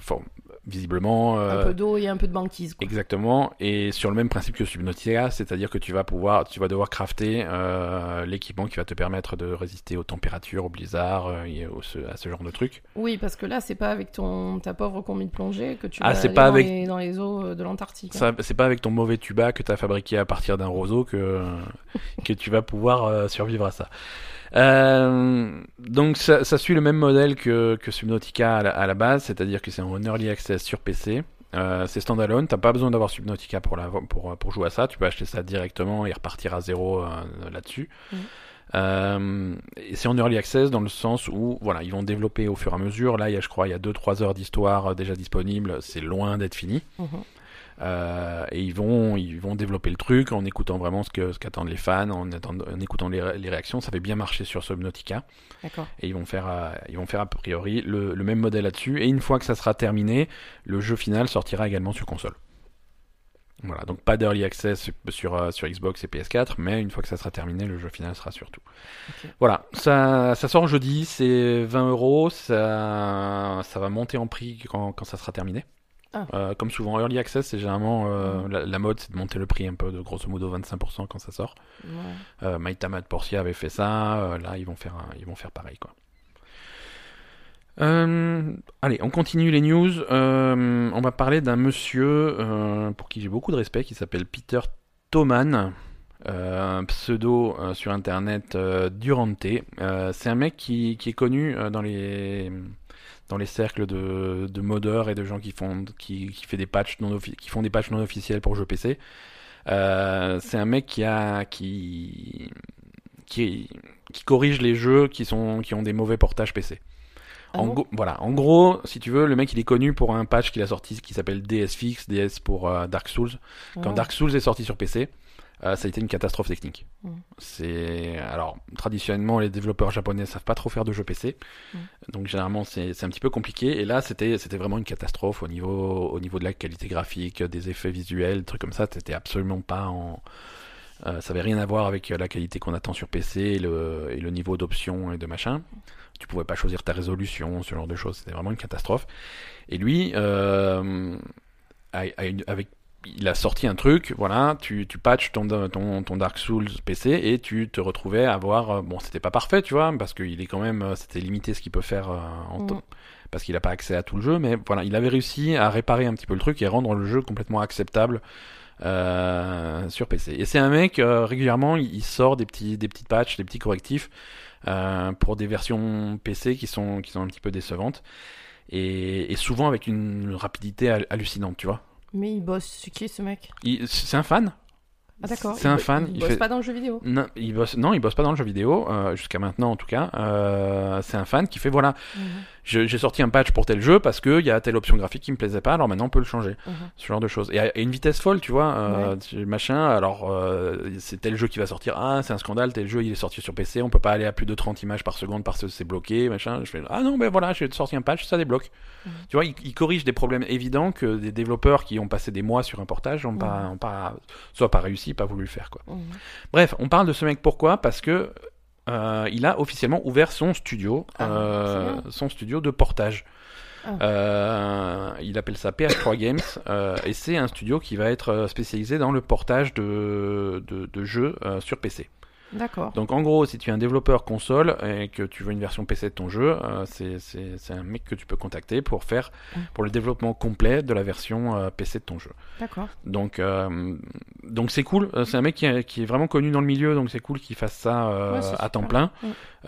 visiblement euh, Un peu d'eau et un peu de banquise. Quoi. Exactement, et sur le même principe que Subnautica, c'est-à-dire que tu vas pouvoir, tu vas devoir crafter euh, l'équipement qui va te permettre de résister aux températures, aux blizzards euh, et au- ce- à ce genre de trucs. Oui, parce que là, c'est pas avec ton ta pauvre combi de plongée que tu Ah, vas aller pas dans, avec- les, dans les eaux euh, de l'Antarctique. hein. C'est pas avec ton mauvais tuba que tu as fabriqué à partir d'un roseau que que tu vas pouvoir euh, survivre à ça. Euh, donc ça, ça suit le même modèle que, que Subnautica à la, à la base, c'est-à-dire que c'est en early access sur PC. Euh, c'est standalone, t'as pas besoin d'avoir Subnautica pour, la, pour, pour jouer à ça, tu peux acheter ça directement et repartir à zéro euh, là-dessus. Et c'est en early access dans le sens où voilà ils vont développer au fur et à mesure. Là, il y a, je crois, il y a 2-3 heures d'histoire déjà disponibles. C'est loin d'être fini. Mhm. Euh, et ils vont, ils vont développer le truc en écoutant vraiment ce que ce qu'attendent les fans, en, écoutant les, ré- les réactions. Ça fait bien marcher sur Subnautica et ils vont faire, euh, ils vont faire a priori le, le même modèle là-dessus. Et une fois que ça sera terminé, le jeu final sortira également sur console. Voilà, donc pas d'early access sur, sur, euh, sur Xbox et PS4, mais une fois que ça sera terminé, le jeu final sera sur tout. Voilà, ça, ça sort jeudi, c'est 20 euros, ça, ça va monter en prix quand, quand ça sera terminé. Ah. Euh, comme souvent, early access, c'est généralement euh, la, la mode, c'est de monter le prix un peu de grosso modo 25% quand ça sort. Ouais. Euh, Maitama de Portia avait fait ça, euh, là ils vont faire, un- ils vont faire pareil quoi. Euh, allez, on continue les news. Euh, on va parler d'un monsieur euh, pour qui j'ai beaucoup de respect, qui s'appelle Peter Thoman, euh, pseudo euh, sur internet euh, Durante. Euh, c'est un mec qui, qui est connu euh, dans les dans les cercles de, de modeurs et de gens qui font qui, qui fait des patchs non qui font des patchs non officiels pour jeux PC. Euh, c'est un mec qui a qui qui qui corrige les jeux qui sont qui ont des mauvais portages PC. Ah en, bon voilà, en gros, si tu veux, le mec il est connu pour un patch qu'il a sorti qui s'appelle DSFix, DS pour euh, Dark Souls. Quand Ouais. Dark Souls est sorti sur PC, euh, ça a été une catastrophe technique. Mm. C'est alors traditionnellement les développeurs japonais savent pas trop faire de jeux PC, Mm. donc généralement c'est un petit peu compliqué. Et là c'était c'était vraiment une catastrophe au niveau au niveau de la qualité graphique, des effets visuels, des trucs comme ça. C'était absolument pas en Euh, ça avait rien à voir avec la qualité qu'on attend sur PC et le, et le niveau d'options et de machin. Tu pouvais pas choisir ta résolution, ce genre de choses. C'était vraiment une catastrophe. Et lui, euh, avec, il a sorti un truc, voilà, tu, tu patches ton, ton, ton Dark Souls PC et tu te retrouvais à avoir, euh, bon, c'était pas parfait, tu vois, parce qu'il est quand même, euh, c'était limité ce qu'il peut faire euh, en Mm. temps parce qu'il n'a pas accès à tout le jeu, mais voilà, il avait réussi à réparer un petit peu le truc et rendre le jeu complètement acceptable euh, sur PC. Et c'est un mec euh, régulièrement, il, sort des petits, des petites patchs, des petits correctifs euh, pour des versions PC qui sont, qui sont un petit peu décevantes et, et souvent avec une rapidité hal- hallucinante, tu vois. Mais il bosse. C'est qui ce mec C'est un fan. Ah d'accord. C'est Il un fan. Il, il bosse fait- pas dans le jeu vidéo. Non, il bosse, non, il bosse pas dans le jeu vidéo, euh, jusqu'à maintenant en tout cas. Euh, c'est un fan qui fait voilà, Mhm, j'ai sorti un patch pour tel jeu parce qu'il y a telle option graphique qui me plaisait pas, alors maintenant on peut le changer. mhm. Ce genre de choses. Et une vitesse folle, tu vois, euh, machin, alors euh, c'est tel jeu qui va sortir, ah c'est un scandale, tel jeu il est sorti sur PC, on peut pas aller à plus de 30 images par seconde parce que c'est bloqué, machin. Je fais, ah non, ben voilà, j'ai sorti un patch, ça débloque. Mhm. Tu vois, il, il corrige des problèmes évidents que des développeurs qui ont passé des mois sur un portage ont pas, ont pas, soit pas réussi, pas voulu le faire, quoi. Mhm. Bref, on parle de ce mec pourquoi? Parce que euh, il a officiellement ouvert son studio, Ah, euh, son studio de portage. Ah. Euh, il appelle ça PH3 Games et c'est un studio qui va être spécialisé dans le portage de, de, de jeux sur PC. D'accord. Donc en gros, si tu es un développeur console et que tu veux une version PC de ton jeu, euh, c'est- c'est c'est un mec que tu peux contacter pour faire pour le développement complet de la version euh, PC de ton jeu. D'accord. Donc, euh, donc c'est cool. Euh, C'est un mec qui est, qui est vraiment connu dans le milieu, donc c'est cool qu'il fasse ça euh, Ouais, à temps plein.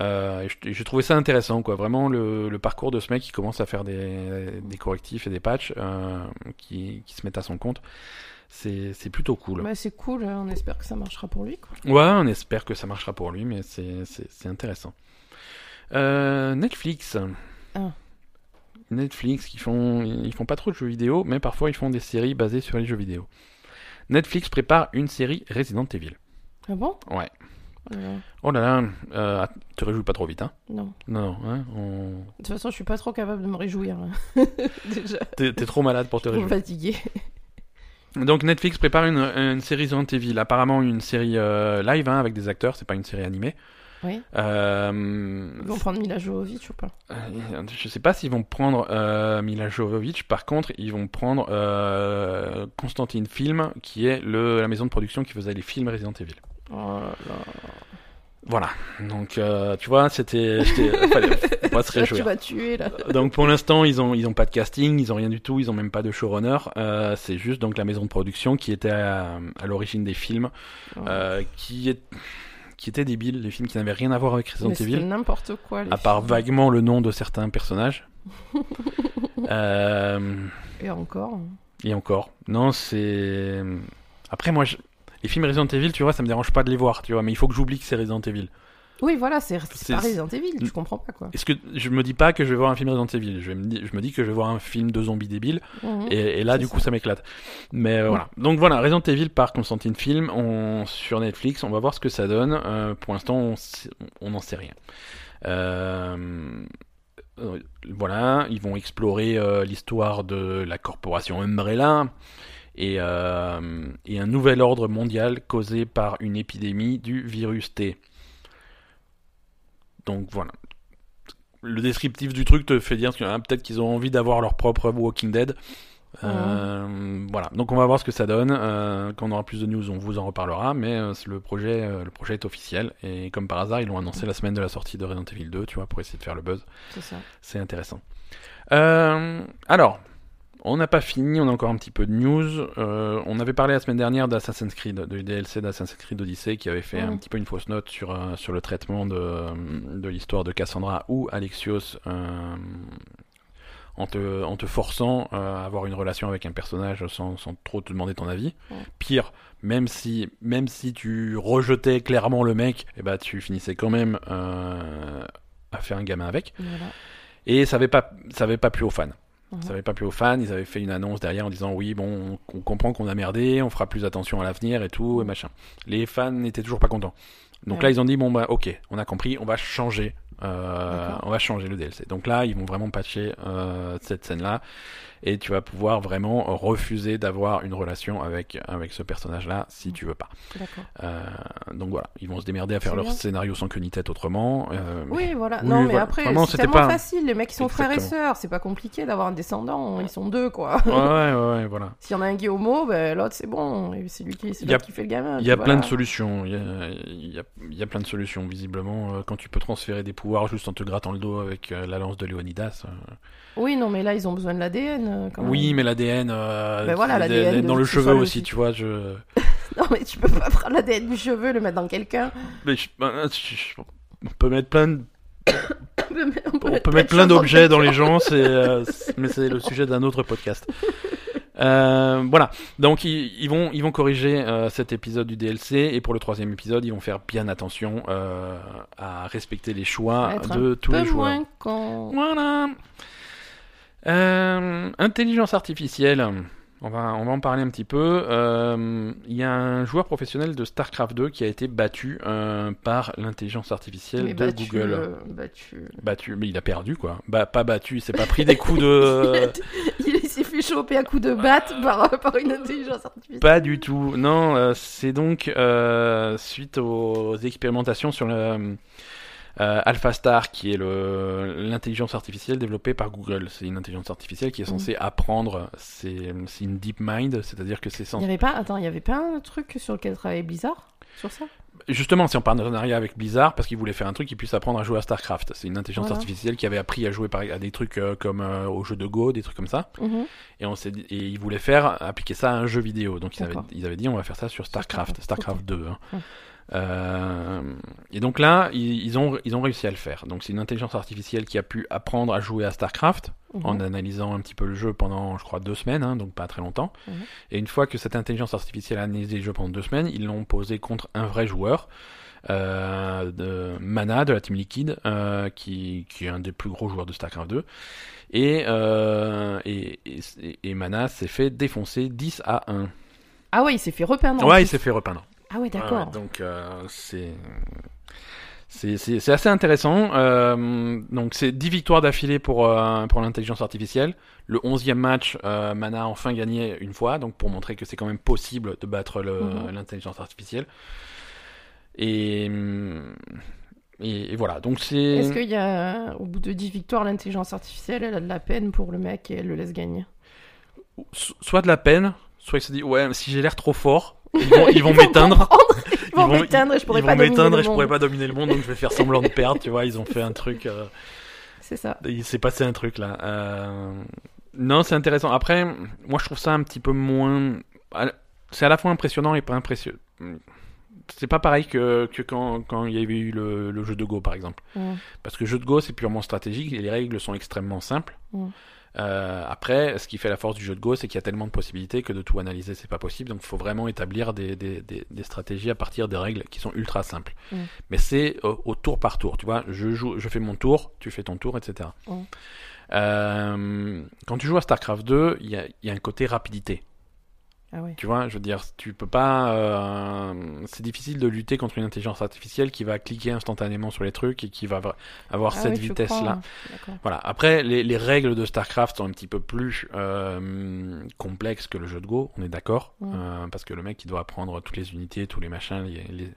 Et j'ai trouvé ça intéressant, quoi. Vraiment le, le parcours de ce mec qui commence à faire des, des correctifs et des patchs euh, qui, qui se mettent à son compte. C'est c'est plutôt cool. Bah, c'est cool. On espère que ça marchera pour lui. Quoi. Ouais, on espère que ça marchera pour lui, mais c'est- intéressant. Euh, Netflix. Ah. Netflix, qui font, ils font pas trop de jeux vidéo, mais parfois ils font des séries basées sur les jeux vidéo. Netflix prépare une série Resident Evil. Ah bon? Ouais. Euh, Oh là là, euh, ah, te réjouis pas trop vite, hein? Non. Non, hein, on... De toute façon, je suis pas trop capable de me réjouir. hein. Déjà. t'es trop malade pour te Trop réjouir. fatiguée. Donc Netflix prépare une, une série Resident Evil, apparemment une série euh, live hein, avec des acteurs, c'est pas une série animée. Oui. Euh, Ils vont prendre Mila Jovovich ou pas Euh, Je sais pas s'ils vont prendre euh, Mila Jovovich. Par contre, ils vont prendre euh, Constantine Film, qui est le, la maison de production qui faisait les films Resident Evil. Oh là là. Voilà. Donc, euh, tu vois, c'était, fallait faut pas se Là, tu réjouir. vas tuer là. Donc, pour l'instant, ils ont, ils ont pas de casting, ils ont rien du tout, ils ont même pas de showrunner. Euh, c'est juste donc la maison de production qui était à, à l'origine des films, euh, qui est, qui était débile, les films qui n'avaient rien à voir avec Resident Evil. n'importe quoi. les À part films. vaguement le nom de certains personnages. euh, Et encore. Et encore. Non, c'est. Après, moi, je- les films Resident Evil, tu vois, ça me dérange pas de les voir, tu vois, mais il faut que j'oublie que c'est Resident Evil. Oui, voilà, c'est pas Resident Evil, tu comprends pas quoi. Est-ce que je me dis pas que je vais voir un film Resident Evil? Je, vais me dis- je me dis que je vais voir un film de zombies débiles, Mhm. et, et là, du coup, ça. m'éclate. Mais euh, voilà. Donc voilà, Resident Evil par Constantine Film on, sur Netflix, on va voir ce que ça donne. Euh, pour l'instant, on n'en sait rien. Euh, voilà, ils vont explorer l'histoire de la corporation Umbrella et, euh, et un nouvel ordre mondial causé par une épidémie du virus T. Donc voilà. Le descriptif du truc te fait dire que hein, peut-être qu'ils ont envie d'avoir leur propre Walking Dead. Euh, Voilà, donc on va voir ce que ça donne. Euh, quand on aura plus de news, on vous en reparlera. Mais euh, le projet, le projet est officiel et comme par hasard, ils l'ont annoncé la semaine de la sortie de Resident Evil 2, tu vois, pour essayer de faire le buzz. C'est ça. C'est intéressant. Alors, on n'a pas fini, on a encore un petit peu de news. Euh, on avait parlé la semaine dernière d'Assassin's Creed, de DLC d'Assassin's Creed Odyssey, qui avait fait un petit peu une fausse note sur, euh, sur le traitement de, de l'histoire de Cassandra ou Alexios. euh, en te, en te forçant euh, à avoir une relation avec un personnage sans, sans trop te demander ton avis. Pire, même si, même si tu rejetais clairement le mec, eh ben, tu finissais quand même euh, à faire un gamin avec. Voilà. Et ça avait pas, ça avait pas plu aux fans. Mhm. Ça avait pas plu aux fans. Ils avaient fait une annonce derrière en disant oui, bon, on, on comprend qu'on a merdé, on fera plus attention à l'avenir et tout et machin. Les fans n'étaient toujours pas contents. Donc Ouais. là, ils ont dit bon bah ok, on a compris, on va changer, euh, on va changer le DLC. Donc là, ils vont vraiment patcher euh, cette scène-là. Et tu vas pouvoir vraiment refuser d'avoir une relation avec, avec ce personnage-là si tu veux pas. Euh, donc voilà, ils vont se démerder à faire leur bien. scénario sans queue ni tête autrement. euh, Oui, voilà. Oui, non, mais voilà. après, c'est tellement pas- facile. Les mecs, ils sont frères et sœurs. C'est pas compliqué d'avoir un descendant. Ils sont deux, quoi. Ouais, ouais, ouais, voilà. S'il y en a un qui est homo, ben, l'autre, c'est bon. C'est lui qui, a- fait le gamin. Il y a plein de solutions. Il y a, il y a- il y a plein de solutions, visiblement. euh, Quand tu peux transférer des pouvoirs juste en te grattant le dos avec euh, la lance de Léonidas. Euh. Oui, non, mais là, ils ont besoin de l'ADN. euh, Oui, mais l'ADN. euh, Ben voilà, c'est- l'ADN dans de- le cheveu aussi, tu vois. Je... Non, mais tu peux pas prendre l'ADN du cheveu et le mettre dans quelqu'un. Mais je- ben, je- je- on peut mettre plein de On peut, mettre- On peut plein mettre de plein choses dans d'objets dans les gens, c'est, euh, c'est- mais c'est le sujet d'un autre podcast. Euh, voilà, donc ils, ils vont ils vont corriger euh, cet épisode du DLC et pour le troisième épisode ils vont faire bien attention euh, à respecter les choix de tous les joueurs. moins con. Voilà. Euh, intelligence artificielle. On va, on va en parler un petit peu. Euh, Il y a un joueur professionnel de StarCraft 2 qui a été battu euh, par l'intelligence artificielle Mais de battu, Google. euh, battu. Battu, mais il a perdu quoi. Bah, pas battu, il s'est pas pris des coups de. Il s'est fait choper à coups de batte par, par une intelligence artificielle. Pas du tout. Non, c'est donc suite aux expérimentations sur le euh, AlphaStar, qui est l'intelligence artificielle développée par Google. C'est une intelligence artificielle qui est censée apprendre. C'est une deep mind, c'est-à-dire que c'est Il y censé. avait pas, attends, il y avait pas un truc sur lequel travaillait Blizzard sur ça? Justement, c'est en partenariat avec Blizzard parce qu'ils voulaient faire un truc qui puisse apprendre à jouer à StarCraft. C'est une intelligence Voilà. artificielle qui avait appris à jouer à des trucs euh, comme euh, au jeu de Go, des trucs comme ça. Mhm. Et, on dit- et ils voulaient faire appliquer ça à un jeu vidéo. Donc ils avaient, ils avaient dit on va faire ça sur StarCraft, StarCraft, StarCraft 2. hein. Mm. Euh, et donc là, ils, ils ont, ils ont réussi à le faire. Donc c'est une intelligence artificielle qui a pu apprendre à jouer à StarCraft Mhm. en analysant un petit peu le jeu pendant, je crois, deux semaines, hein, donc pas très longtemps. Mhm. Et une fois que cette intelligence artificielle a analysé le jeu pendant deux semaines, ils l'ont posé contre un vrai joueur. euh, de Mana de la Team Liquid euh, qui, qui est un des plus gros joueurs de StarCraft 2 et, euh, et, et, et Mana s'est fait défoncer 10 à 1 Ah ouais, il s'est fait repeindre. ouais il s'est fait repeindre Ah ouais, d'accord. Ouais, donc euh, c'est c'est assez intéressant. Euh, donc c'est 10 victoires d'affilée pour euh, pour l'intelligence artificielle. Le 11e match, euh, Mana a enfin gagné une fois, donc pour montrer que c'est quand même possible de battre Mhm. l'intelligence artificielle. Et, et et voilà, donc c'est Est-ce qu'il y a, au bout de 10 victoires, l'intelligence artificielle, elle a de la peine pour le mec et elle le laisse gagner? So- soit de la peine, soit il se dit ouais si j'ai l'air trop fort, ils vont, ils vont m'éteindre. Ils vont Ils vont- m'éteindre et je pourrais ils pas vont dominer m'éteindre le et je pourrais monde. pas dominer le monde, donc je vais faire semblant de perdre, tu vois. Ils ont fait un truc. euh, C'est ça. Il s'est passé un truc là. Euh, Non, c'est intéressant. Après, moi je trouve ça un petit peu moins. C'est à la fois impressionnant et pas impressionnant. C'est pas pareil que, que quand, quand il y avait eu le, le jeu de Go par exemple. Parce que le jeu de Go c'est purement stratégique et les règles sont extrêmement simples. Euh, après, ce qui fait la force du jeu de Go, c'est qu'il y a tellement de possibilités que de tout analyser, c'est pas possible. Donc, il faut vraiment établir des, des, des, des stratégies à partir des règles qui sont ultra simples. Mm. Mais c'est au, au tour par tour. Tu vois, je joue, je fais mon tour, tu fais ton tour, etc. Mm. Euh, quand tu joues à StarCraft 2, il y a, il y a un côté rapidité. Ah. Tu vois, je veux dire, tu peux pas. euh, c'est difficile de lutter contre une intelligence artificielle qui va cliquer instantanément sur les trucs et qui va avoir- Ah cette vitesse-là. D'accord. Voilà. Après, les, les règles de StarCraft sont un petit peu plus euh, complexes que le jeu de Go, on est d'accord. Euh, parce que le mec il doit apprendre toutes les unités, tous les machins, les, les-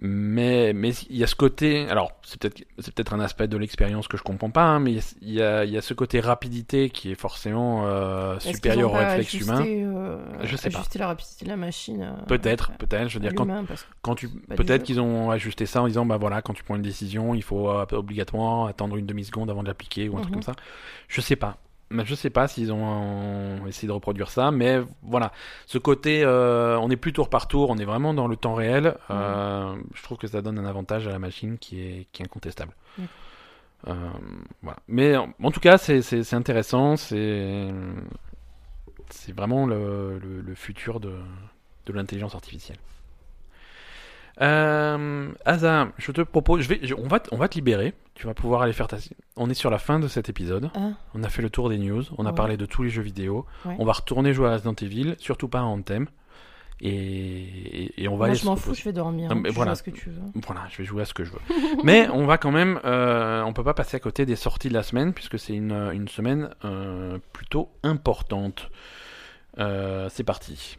mais mais il y a ce côté. Alors c'est peut-être c'est peut-être un aspect de l'expérience que je comprends pas, hein, mais il y a il y a ce côté rapidité qui est forcément euh, Est-ce qu'ils supérieur ont au pas réflexe ajusté, humain. euh, Je sais pas. Ajuster la rapidité de la machine. euh, Peut-être, peut-être. Je veux à dire quand l'humain, parce que- quand tu Bah, peut-être qu'ils ont ajusté ça en disant bah voilà quand tu prends une décision il faut euh, obligatoirement attendre une demi seconde avant de l'appliquer ou un truc Mhm. comme ça je sais pas je sais pas s'ils ont essayé de reproduire ça mais voilà. Ce côté euh, on est plus tour par tour on est vraiment dans le temps réel euh, je trouve que ça donne un avantage à la machine qui est qui est incontestable. Euh, voilà. Mais en, en tout cas c'est intéressant c'est c'est vraiment le, le, le futur de de l'intelligence artificielle euh, je te propose, je vais, je- on va, t- on va te libérer. Tu vas pouvoir aller faire ta. On est sur la fin de cet épisode. Ah, On a fait le tour des news. On a Ouais. parlé de tous les jeux vidéo. Ouais. On va retourner jouer à Resident Evil, surtout pas à Anthem. Et, et- et on va Moi, aller je se m'en fous, reposer. je vais dormir. Ah, mais Tu voilà. vois ce que tu veux. Voilà, je vais jouer à ce que je veux. Mais on va quand même, euh, on peut pas passer à côté des sorties de la semaine puisque c'est une, une semaine euh, plutôt importante. Euh, c'est parti.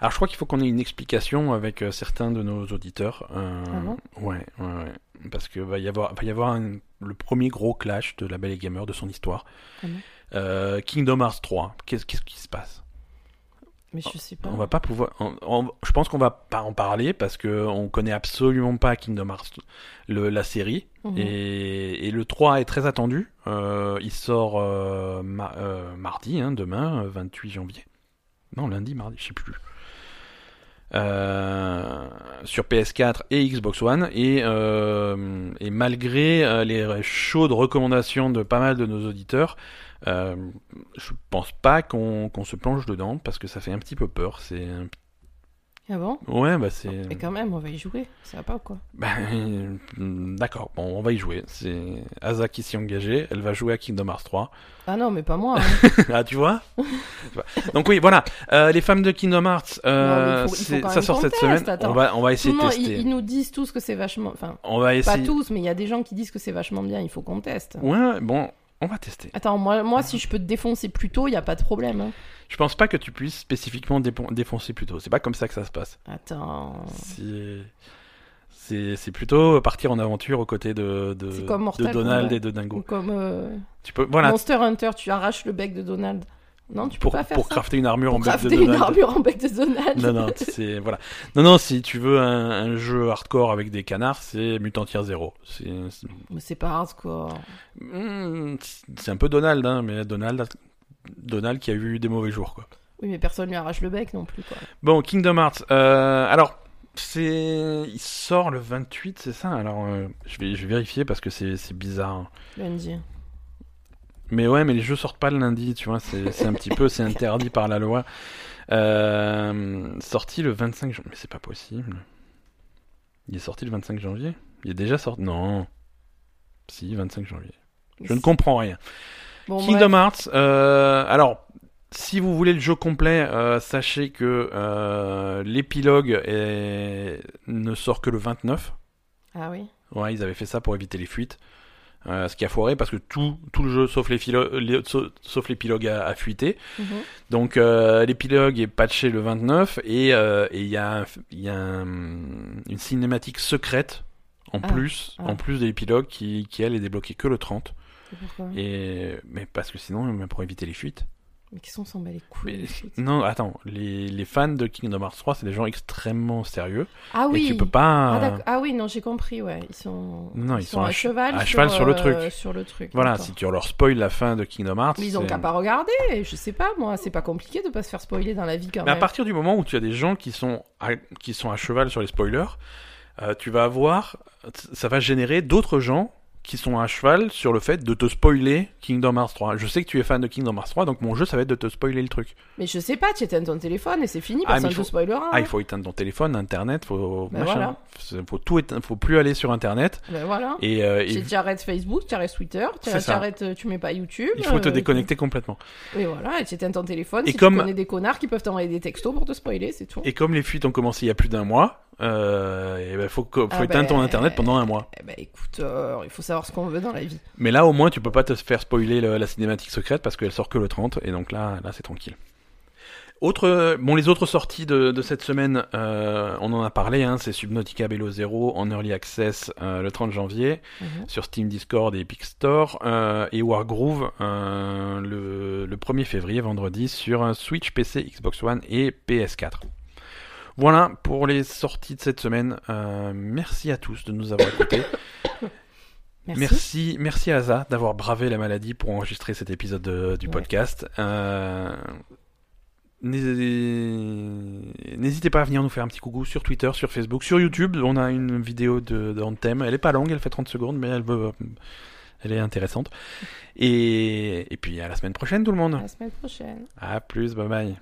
Alors je crois qu'il faut qu'on ait une explication avec euh, certains de nos auditeurs. Euh, Ah bon? ouais, ouais, ouais. Parce que va y avoir, va y avoir un- le premier gros clash de la Belle et Gamer de son histoire. Ah bon? Euh, Kingdom Hearts 3. Qu'est-ce qu'est-ce qui se passe? Mais je sais pas. On va pas pouvoir. on- on- je pense qu'on va pas en parler parce que on connaît absolument pas Kingdom Hearts, le, la série. Mhm. Et, le 3 est très attendu. Euh, il sort euh, euh, mardi, hein, demain, euh, 28 janvier. Non, lundi, mardi, je sais plus. Sur PS4 et Xbox One et, malgré les chaudes recommandations de pas mal de nos auditeurs, je pense pas qu'on se plonge dedans parce que ça fait un petit peu peur. C'est Ah bon? Ouais bah c'est Et quand même, on va y jouer. Ça va pas ou quoi? Ben, d'accord bon on va y jouer. C'est Asa qui s'y est engagée. Elle va jouer à Kingdom Hearts 3. Ah non, mais pas moi. hein. ah, tu vois? Donc oui, voilà. Euh, les femmes de Kingdom Hearts, euh, Non, mais il faut- il faut c'est- quand ça sort cette semaine. attends. On va, on va essayer de tester. ils, ils nous disent tous que c'est vachement. Enfin, On va pas essayer. tous, mais il y a des gens qui disent que c'est vachement bien. Il faut qu'on teste. Ouais, bon, on va tester. Attends, moi, moi, si je peux te défoncer plus tôt, il y a pas de problème. hein. Je pense pas que tu puisses spécifiquement dépon- défoncer plus tôt. C'est pas comme ça que ça se passe. Attends. C'est- C'est c'est plutôt partir en aventure aux côtés de, de, C'est comme de Donald Kombat. et de Ou Dingo. comme euh, Tu peux, voilà, Monster Hunter, tu arraches le bec de Donald. Non, tu peux pour, pas faire pour ça. crafter une armure Pour en bec de crafter une Donald. armure en bec de Donald. Non, non, c'est voilà. Non, non, si tu veux un, un jeu hardcore avec des canards, c'est Mutant Tier 0. C'est c'est- Mais c'est pas hardcore. Hmm, c'est un peu Donald, hein, mais Donald, Donald qui a eu des mauvais jours, quoi. Oui, mais personne lui arrache le bec non plus, quoi. Bon, Kingdom Hearts. euh, alors, c'est, il sort le 28, c'est ça? Alors, euh, je vais, je vais vérifier parce que c'est, c'est bizarre. hein. Lundi. Mais ouais, mais les jeux sortent pas le lundi, tu vois. C'est, un petit peu, c'est interdit par la loi. Euh, sorti le 25 janvier, mais c'est pas possible. Il est sorti le 25 janvier. Il est déjà sorti. Non. Si, 25 janvier. Je ne comprends rien. Bon, Kingdom bref. Hearts, euh, alors, si vous voulez le jeu complet, euh, sachez que l'épilogue est- ne sort que le 29. Ah oui. Ouais, ils avaient fait ça pour éviter les fuites. Euh, ce qui a foiré parce que tout, tout le jeu, sauf l'épilogue, les- sa- sauf l'épilogue a, a fuité. Mhm. Donc euh, l'épilogue est patché le 29 et euh, et il y a, y a un- une cinématique secrète en Ah, plus, ah. en plus de l'épilogue qui, qui elle est débloquée que le 30. C'est pourquoi? Et mais parce que sinon, pour éviter les fuites. Mais qu'est-ce qu'on s'en bat les couilles Mais-. Non, attends, les, les fans de Kingdom Hearts 3, c'est des gens extrêmement sérieux. Ah oui. Et tu peux pas. Ah. Ah oui, non, j'ai compris, ouais. Ils sont, Non, ils sont à à ch- cheval, à cheval sur le euh, truc. Sur le truc. Voilà, si tu leur spoil la fin de Kingdom Hearts. Mais ils ont qu'à pas regarder. Je sais pas, moi. C'est pas compliqué de pas se faire spoiler dans la vie quand Mais à même. partir du moment où tu as des gens qui sont à, qui sont à cheval sur les spoilers, euh, tu vas avoir, ça va générer d'autres gens qui sont à cheval sur le fait de te spoiler Kingdom Hearts 3. Je sais que tu es fan de Kingdom Hearts 3, donc mon jeu ça va être de te spoiler le truc. Mais je sais pas, tu éteins ton téléphone et c'est fini, Ah, personne il ne faut- te spoilera. Ah, hein. il faut éteindre ton téléphone, internet, faut Ben machin, voilà. Faut tout éteindre, faut plus aller sur internet Ben voilà. et, euh, et Tu arrêtes Facebook, tu arrêtes Twitter, tu arrêtes, euh, tu mets pas YouTube. il faut te euh, déconnecter complètement. Et voilà, et tu éteins ton téléphone. Et si comme- tu connais des connards qui peuvent t'envoyer des textos pour te spoiler, c'est tout. Et comme les fuites ont commencé il y a plus d'un mois, euh, eh ben, faut, Ah éteindre ton ben, internet pendant un mois. Eh ben écoute, euh, il faut savoir ce qu'on veut dans la vie. Mais là, au moins, tu peux pas te faire spoiler le- la cinématique secrète parce qu'elle sort que le 30, et donc là, là, c'est tranquille. Autre, bon, les autres sorties de, de cette semaine, euh, on en a parlé, hein, c'est Subnautica Below Zero en early access euh, le 30 janvier Mhm. sur Steam, Discord et Epic Store, euh, et Wargroove euh, le, le 1er février, vendredi, sur euh, Switch, PC, Xbox One et PS4. Voilà pour les sorties de cette semaine. Euh, merci à tous de nous avoir écoutés. Merci. Merci, merci à Asa d'avoir bravé la maladie pour enregistrer cet épisode de- du Ouais. podcast. Euh, n'hé- N'hésitez pas à venir nous faire un petit coucou sur Twitter, sur Facebook, sur YouTube. On a une vidéo de, de Anthem. Elle est pas longue, elle fait 30 secondes, mais elle, veut, elle est intéressante. Et, et puis à la semaine prochaine, tout le monde. À la semaine prochaine. À plus, bye bye.